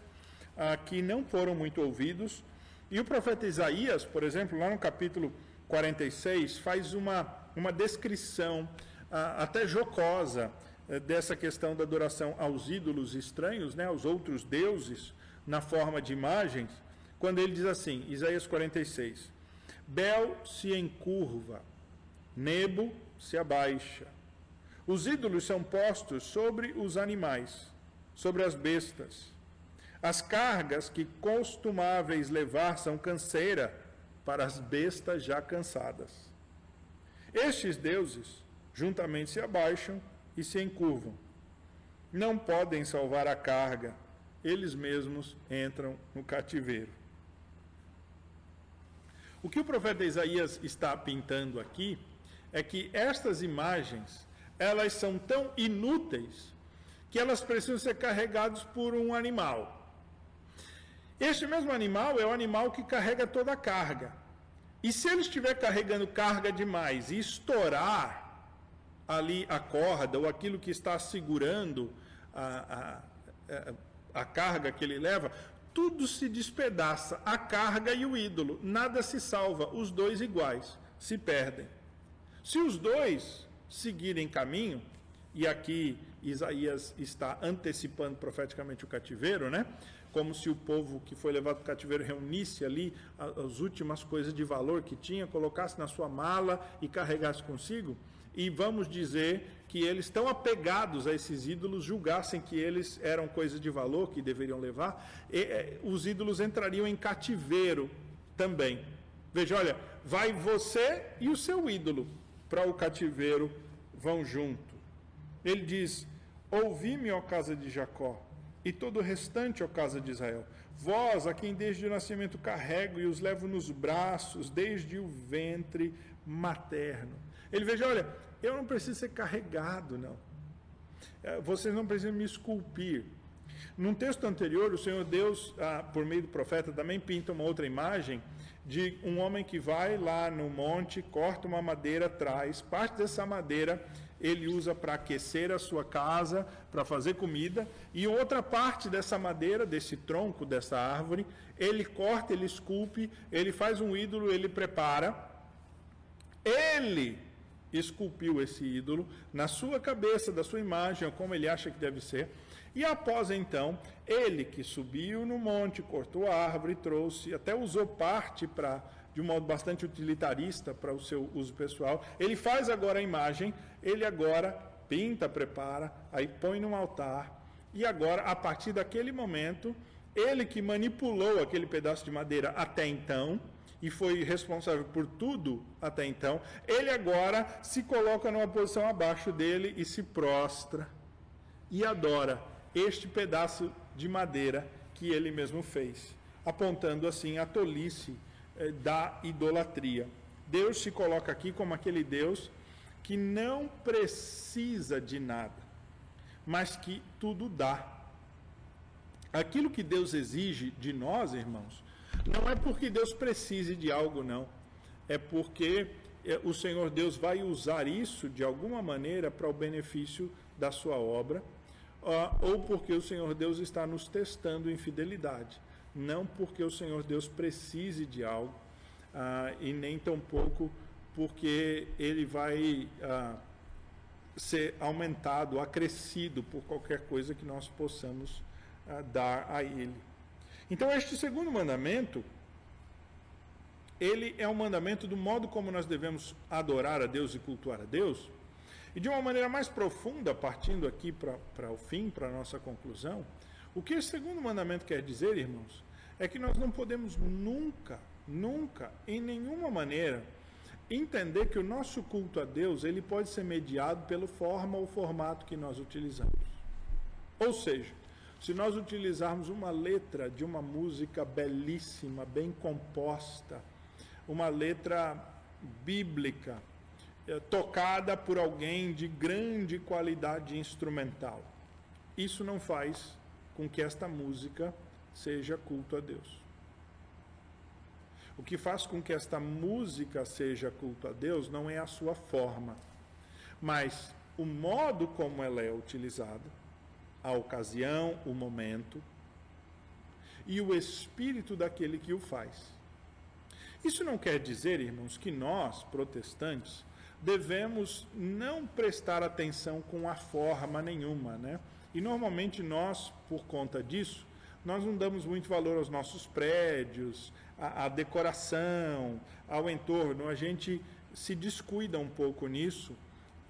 Speaker 1: ah, que não foram muito ouvidos. E o profeta Isaías, por exemplo, lá no capítulo 46, faz uma, uma descrição ah, até jocosa eh, dessa questão da adoração aos ídolos estranhos, né, aos outros deuses, na forma de imagens, quando ele diz assim, Isaías 46, Bel se encurva, Nebo se abaixa. Os ídolos são postos sobre os animais, sobre as bestas. As cargas que costumáveis levar são canseira para as bestas já cansadas. Estes deuses juntamente se abaixam e se encurvam. Não podem salvar a carga, eles mesmos entram no cativeiro. O que o profeta Isaías está pintando aqui é que estas imagens, elas são tão inúteis que elas precisam ser carregadas por um animal. Este mesmo animal é o animal que carrega toda a carga. E se ele estiver carregando carga demais e estourar ali a corda ou aquilo que está segurando a, a, a carga que ele leva, tudo se despedaça, a carga e o ídolo, nada se salva, os dois iguais se perdem. Se os dois seguirem caminho, e aqui Isaías está antecipando profeticamente o cativeiro, né? Como se o povo que foi levado para o cativeiro reunisse ali as últimas coisas de valor que tinha, colocasse na sua mala e carregasse consigo. E vamos dizer que eles, tão apegados a esses ídolos, julgassem que eles eram coisas de valor que deveriam levar, e, e, os ídolos entrariam em cativeiro também. Veja, olha, vai você e o seu ídolo para o cativeiro, vão junto. Ele diz: Ouvi-me, ó casa de Jacó, e todo o restante, ó casa de Israel. Vós, a quem desde o nascimento carrego e os levo nos braços, desde o ventre materno. Ele veja, olha, eu não preciso ser carregado, não. É, vocês não precisam me esculpir. Num texto anterior, o Senhor Deus, ah, por meio do profeta, também pinta uma outra imagem de um homem que vai lá no monte, corta uma madeira, traz parte dessa madeira ele usa para aquecer a sua casa, para fazer comida, e outra parte dessa madeira, desse tronco, dessa árvore, ele corta, ele esculpe, ele faz um ídolo, ele prepara. Ele esculpiu esse ídolo na sua cabeça, da sua imagem, como ele acha que deve ser. E após então, ele que subiu no monte, cortou a árvore, trouxe, até usou parte para de um modo bastante utilitarista para o seu uso pessoal. Ele faz agora a imagem, ele agora pinta, prepara, aí põe num altar, e agora, a partir daquele momento, ele que manipulou aquele pedaço de madeira até então, e foi responsável por tudo até então, ele agora se coloca numa posição abaixo dele e se prostra e adora este pedaço de madeira que ele mesmo fez, apontando assim a tolice eh, da idolatria. Deus se coloca aqui como aquele Deus que não precisa de nada, mas que tudo dá. Aquilo que Deus exige de nós, irmãos, não é porque Deus precise de algo, não. É porque eh, o Senhor Deus vai usar isso de alguma maneira para o benefício da sua obra, ou porque o Senhor Deus está nos testando em fidelidade não porque o Senhor Deus precise de algo, ah, e nem tampouco porque ele vai ah, ser aumentado, acrescido por qualquer coisa que nós possamos ah, dar a ele. Então, este segundo mandamento, ele é um mandamento do modo como nós devemos adorar a Deus e cultuar a Deus, e de uma maneira mais profunda, partindo aqui para o fim, para a nossa conclusão, o que esse segundo mandamento quer dizer, irmãos, é que nós não podemos nunca, nunca, em nenhuma maneira, entender que o nosso culto a Deus ele pode ser mediado pela forma ou formato que nós utilizamos. Ou seja, se nós utilizarmos uma letra de uma música belíssima, bem composta, uma letra bíblica, eh, tocada por alguém de grande qualidade instrumental, isso não faz com que esta música seja culto a Deus. O que faz com que esta música seja culto a Deus não é a sua forma, mas o modo como ela é utilizada, a ocasião, o momento e o espírito daquele que o faz. Isso não quer dizer, irmãos, que nós, protestantes, devemos não prestar atenção com a forma nenhuma, né? E normalmente nós, por conta disso, nós não damos muito valor aos nossos prédios, à, decoração, ao entorno. A gente se descuida um pouco nisso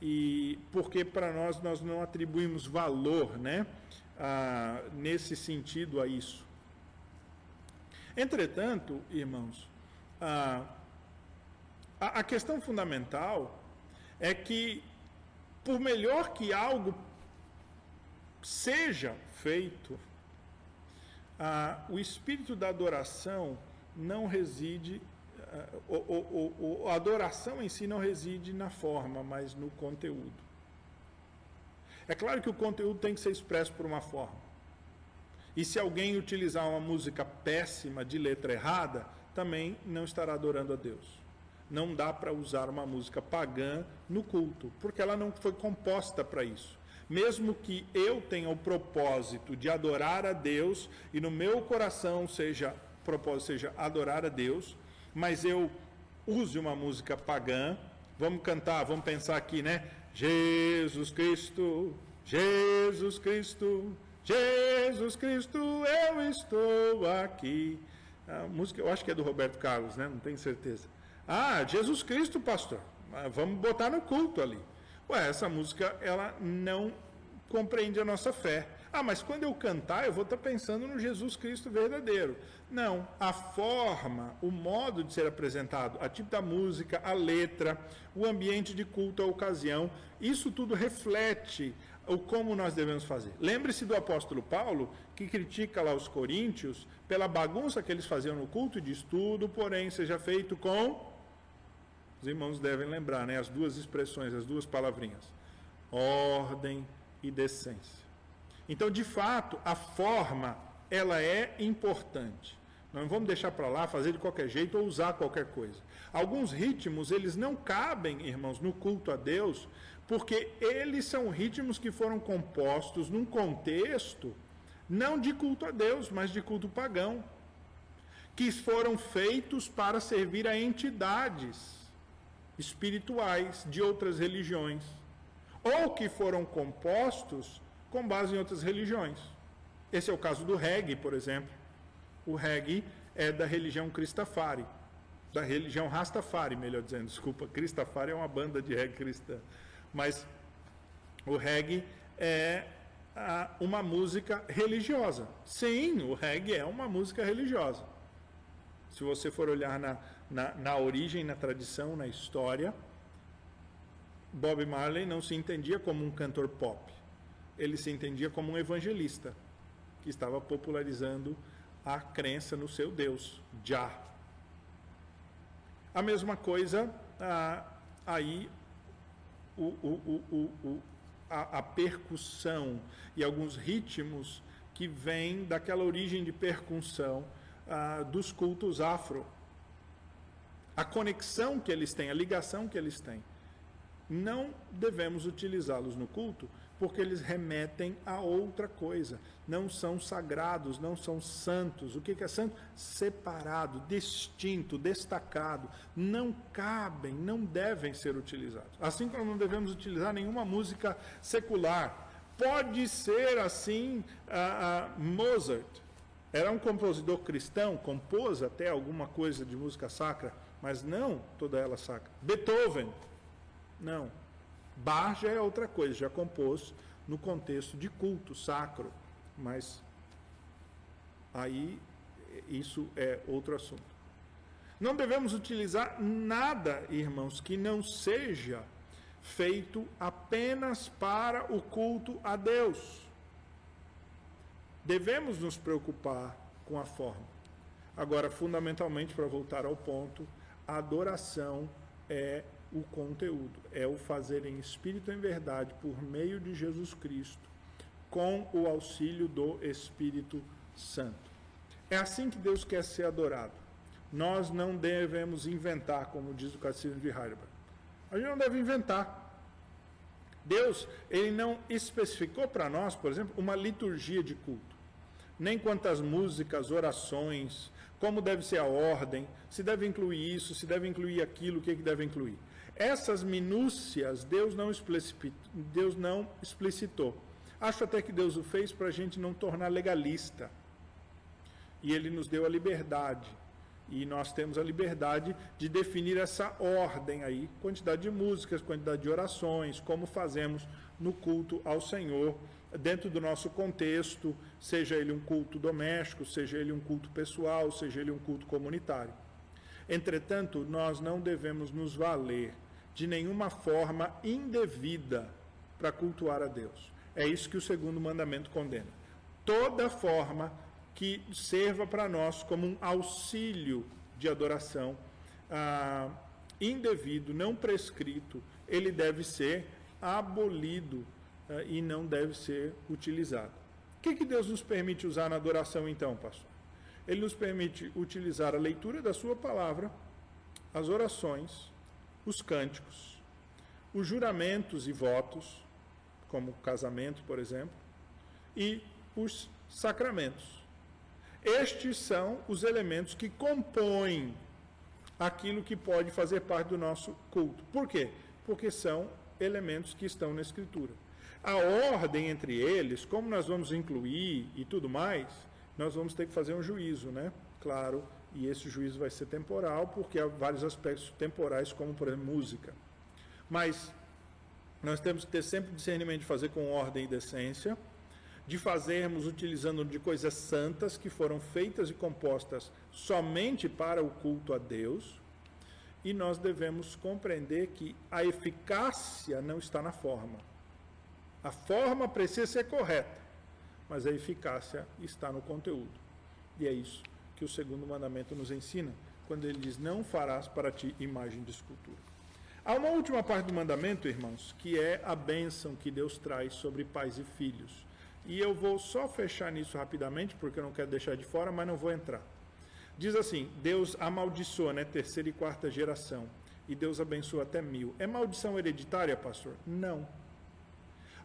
Speaker 1: e porque para nós nós não atribuímos valor, né, ah, nesse sentido a isso. Entretanto, irmãos, ah, a, a questão fundamental é que, por melhor que algo seja feito, ah, o espírito da adoração não reside, ah, o, o, o, a adoração em si não reside na forma, mas no conteúdo. É claro que o conteúdo tem que ser expresso por uma forma. E se alguém utilizar uma música péssima de letra errada, também não estará adorando a Deus. Não dá para usar uma música pagã no culto, porque ela não foi composta para isso. Mesmo que eu tenha o propósito de adorar a Deus e no meu coração seja propósito seja adorar a Deus, mas eu use uma música pagã, vamos cantar, vamos pensar aqui, né? Jesus Cristo, Jesus Cristo, Jesus Cristo, eu estou aqui. A música, eu acho que é do Roberto Carlos, né? Não tenho certeza. Ah, Jesus Cristo, pastor. Ah, vamos botar no culto ali. Ué, essa música, ela não compreende a nossa fé. Ah, mas quando eu cantar, eu vou estar pensando no Jesus Cristo verdadeiro. Não, a forma, o modo de ser apresentado, a tipo da música, a letra, o ambiente de culto, a ocasião, isso tudo reflete o como nós devemos fazer. Lembre-se do apóstolo Paulo, que critica lá os coríntios pela bagunça que eles faziam no culto e diz tudo, porém, seja feito com os irmãos devem lembrar, né, as duas expressões, as duas palavrinhas: ordem e decência. Então, de fato, a forma ela é importante. Não vamos deixar para lá, fazer de qualquer jeito ou usar qualquer coisa. Alguns ritmos, eles não cabem, irmãos, no culto a Deus, porque eles são ritmos que foram compostos num contexto não de culto a Deus, mas de culto pagão, que foram feitos para servir a entidades espirituais de outras religiões, ou que foram compostos com base em outras religiões. Esse é o caso do reggae, por exemplo. O reggae é da religião Cristafari, da religião Rastafari, melhor dizendo, desculpa, Cristafari é uma banda de reggae cristã, mas o reggae é uma música religiosa. Sim, o reggae é uma música religiosa. Se você for olhar na, na, na origem, na tradição, na história, Bob Marley não se entendia como um cantor pop ele se entendia como um evangelista que estava popularizando a crença no seu Deus, Já. A mesma coisa ah, aí o, o, o, a, a percussão e alguns ritmos que vêm daquela origem de percussão ah, dos cultos afro. A conexão que eles têm, a ligação que eles têm. Não devemos utilizá-los no culto porque eles remetem a outra coisa. Não são sagrados, não são santos. O que é santo? Separado, distinto, destacado. Não cabem, não devem ser utilizados. Assim como não devemos utilizar nenhuma música secular. Pode ser assim a, Mozart. Era um compositor cristão, compôs até alguma coisa de música sacra, mas não toda ela sacra. Beethoven, não Bar já é outra coisa, já compôs no contexto de culto sacro, mas aí isso é outro assunto. Não devemos utilizar nada, irmãos, que não seja feito apenas para o culto a Deus. Devemos nos preocupar com a forma. Agora, fundamentalmente, para voltar ao ponto, a adoração é o conteúdo, é o fazer em espírito e em verdade por meio de Jesus Cristo, com o auxílio do Espírito Santo. É assim que Deus quer ser adorado. Nós não devemos inventar, como diz o Catecismo de Heidelberg. A gente não deve inventar. Deus, ele não especificou para nós, por exemplo, uma liturgia de culto. Nem quantas músicas, orações, como deve ser a ordem, se deve incluir isso, se deve incluir aquilo, o que, que deve incluir. Essas minúcias Deus não, Deus não explicitou. Acho até que Deus o fez para a gente não tornar legalista. E Ele nos deu a liberdade. E nós temos a liberdade de definir essa ordem aí, quantidade de músicas, quantidade de orações, como fazemos no culto ao Senhor dentro do nosso contexto, seja ele um culto doméstico, seja ele um culto pessoal, seja ele um culto comunitário. Entretanto, nós não devemos nos valer de nenhuma forma indevida para cultuar a Deus. É isso que o segundo mandamento condena. Toda forma que serva para nós como um auxílio de adoração ah, indevido, não prescrito, ele deve ser abolido ah, e não deve ser utilizado. Que, que Deus nos permite usar na adoração, então, pastor? Ele nos permite utilizar a leitura da Sua palavra, as orações, os cânticos, os juramentos e votos, como casamento, por exemplo, e os sacramentos. Estes são os elementos que compõem aquilo que pode fazer parte do nosso culto. Por quê? Porque são elementos que estão na Escritura. A ordem entre eles, como nós vamos incluir e tudo mais, nós vamos ter que fazer um juízo, né? Claro, e esse juízo vai ser temporal, porque há vários aspectos temporais, como, por exemplo, música. Mas nós temos que ter sempre discernimento de fazer com ordem e decência, de fazermos utilizando de coisas santas que foram feitas e compostas somente para o culto a Deus, e nós devemos compreender que a eficácia não está na forma. A forma precisa ser correta, mas a eficácia está no conteúdo. E é isso que o segundo mandamento nos ensina, quando ele diz: Não farás para ti imagem de escultura. Há uma última parte do mandamento, irmãos, que é a bênção que Deus traz sobre pais e filhos. E eu vou só fechar nisso rapidamente, porque eu não quero deixar de fora, mas não vou entrar. Diz assim: Deus amaldiçoa, né? Terceira e quarta geração. E Deus abençoa até mil. É maldição hereditária, pastor? Não.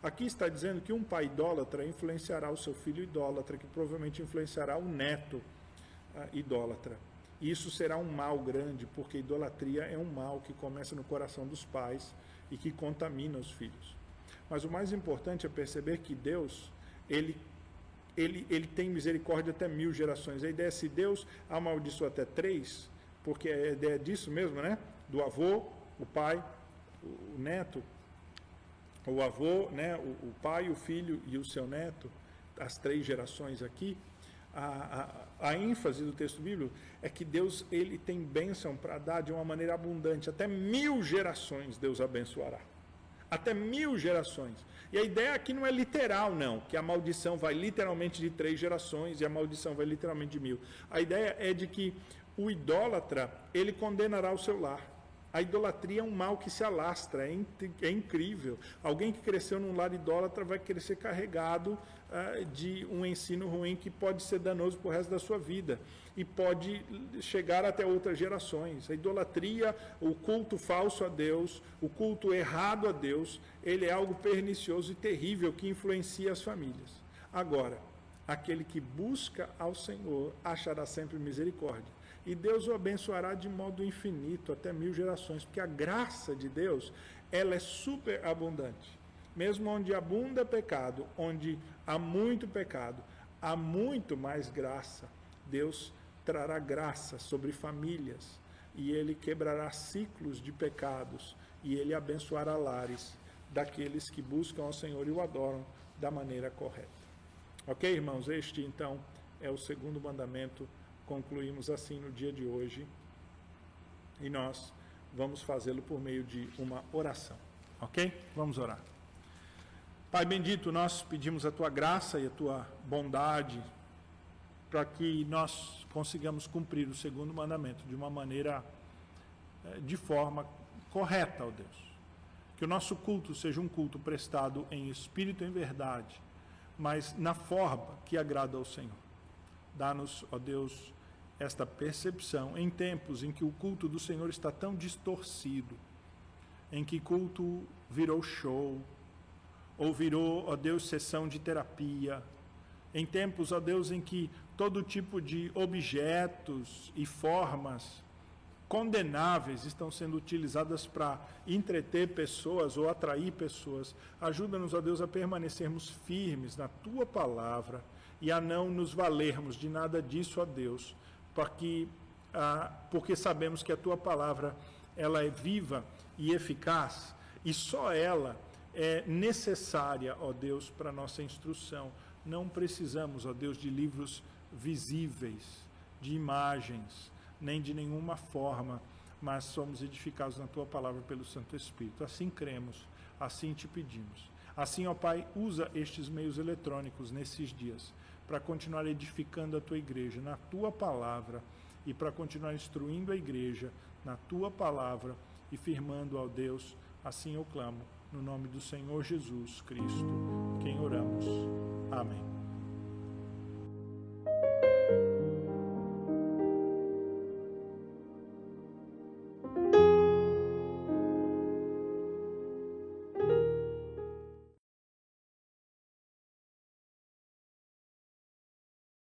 Speaker 1: Aqui está dizendo que um pai idólatra influenciará o seu filho idólatra, que provavelmente influenciará o neto uh, idólatra. Isso será um mal grande, porque idolatria é um mal que começa no coração dos pais e que contamina os filhos. Mas o mais importante é perceber que Deus ele, ele, ele tem misericórdia até mil gerações. A ideia é se Deus amaldiçoa até três, porque a ideia é disso mesmo, né? Do avô, o pai, o neto, o avô, né? o, o pai, o filho e o seu neto, as três gerações aqui. A, a, a, ênfase do texto bíblico é que Deus ele tem bênção para dar de uma maneira abundante. Até mil gerações Deus abençoará. Até mil gerações. E a ideia aqui não é literal, não, que a maldição vai literalmente de três gerações e a maldição vai literalmente de mil. A ideia é de que o idólatra, ele condenará o seu lar. A idolatria é um mal que se alastra, é, é incrível. Alguém que cresceu num lar idólatra vai crescer carregado uh, de um ensino ruim que pode ser danoso para o resto da sua vida e pode chegar até outras gerações. A idolatria, o culto falso a Deus, o culto errado a Deus, ele é algo pernicioso e terrível que influencia as famílias. Agora, aquele que busca ao Senhor achará sempre misericórdia e Deus o abençoará de modo infinito, até mil gerações, porque a graça de Deus, ela é super abundante. Mesmo onde abunda pecado, onde há muito pecado, há muito mais graça. Deus trará graça sobre famílias, e ele quebrará ciclos de pecados, e ele abençoará lares daqueles que buscam ao Senhor e o adoram da maneira correta. Ok, irmãos? Este então é o segundo mandamento concluímos assim no dia de hoje e nós vamos fazê-lo por meio de uma oração. Ok? Vamos orar. Pai bendito, nós pedimos a tua graça e a tua bondade para que nós consigamos cumprir o segundo mandamento de uma maneira, eh, de forma correta, ó Deus. Que o nosso culto seja um culto prestado em espírito e em verdade, mas na forma que agrada ao Senhor. Dá-nos, ó Deus, esta percepção em tempos em que o culto do Senhor está tão distorcido, em que culto virou show, ou virou, ó Deus, sessão de terapia, em tempos, ó Deus, em que todo tipo de objetos e formas condenáveis estão sendo utilizadas para entreter pessoas ou atrair pessoas. Ajuda-nos, ó Deus, a permanecermos firmes na tua palavra e a não nos valermos de nada disso, ó Deus, porque, ah, porque sabemos que a tua palavra ela é viva e eficaz e só ela é necessária, ó Deus, para nossa instrução. Não precisamos, ó Deus, de livros visíveis, de imagens, nem de nenhuma forma, mas somos edificados na tua palavra pelo Santo Espírito. Assim cremos, assim te pedimos. Assim, ó Pai, usa estes meios eletrônicos nesses dias para continuar edificando a tua igreja na tua palavra e para continuar instruindo a igreja na tua palavra e firmando ao Deus. Assim eu clamo, no nome do Senhor Jesus Cristo, quem oramos. Amém.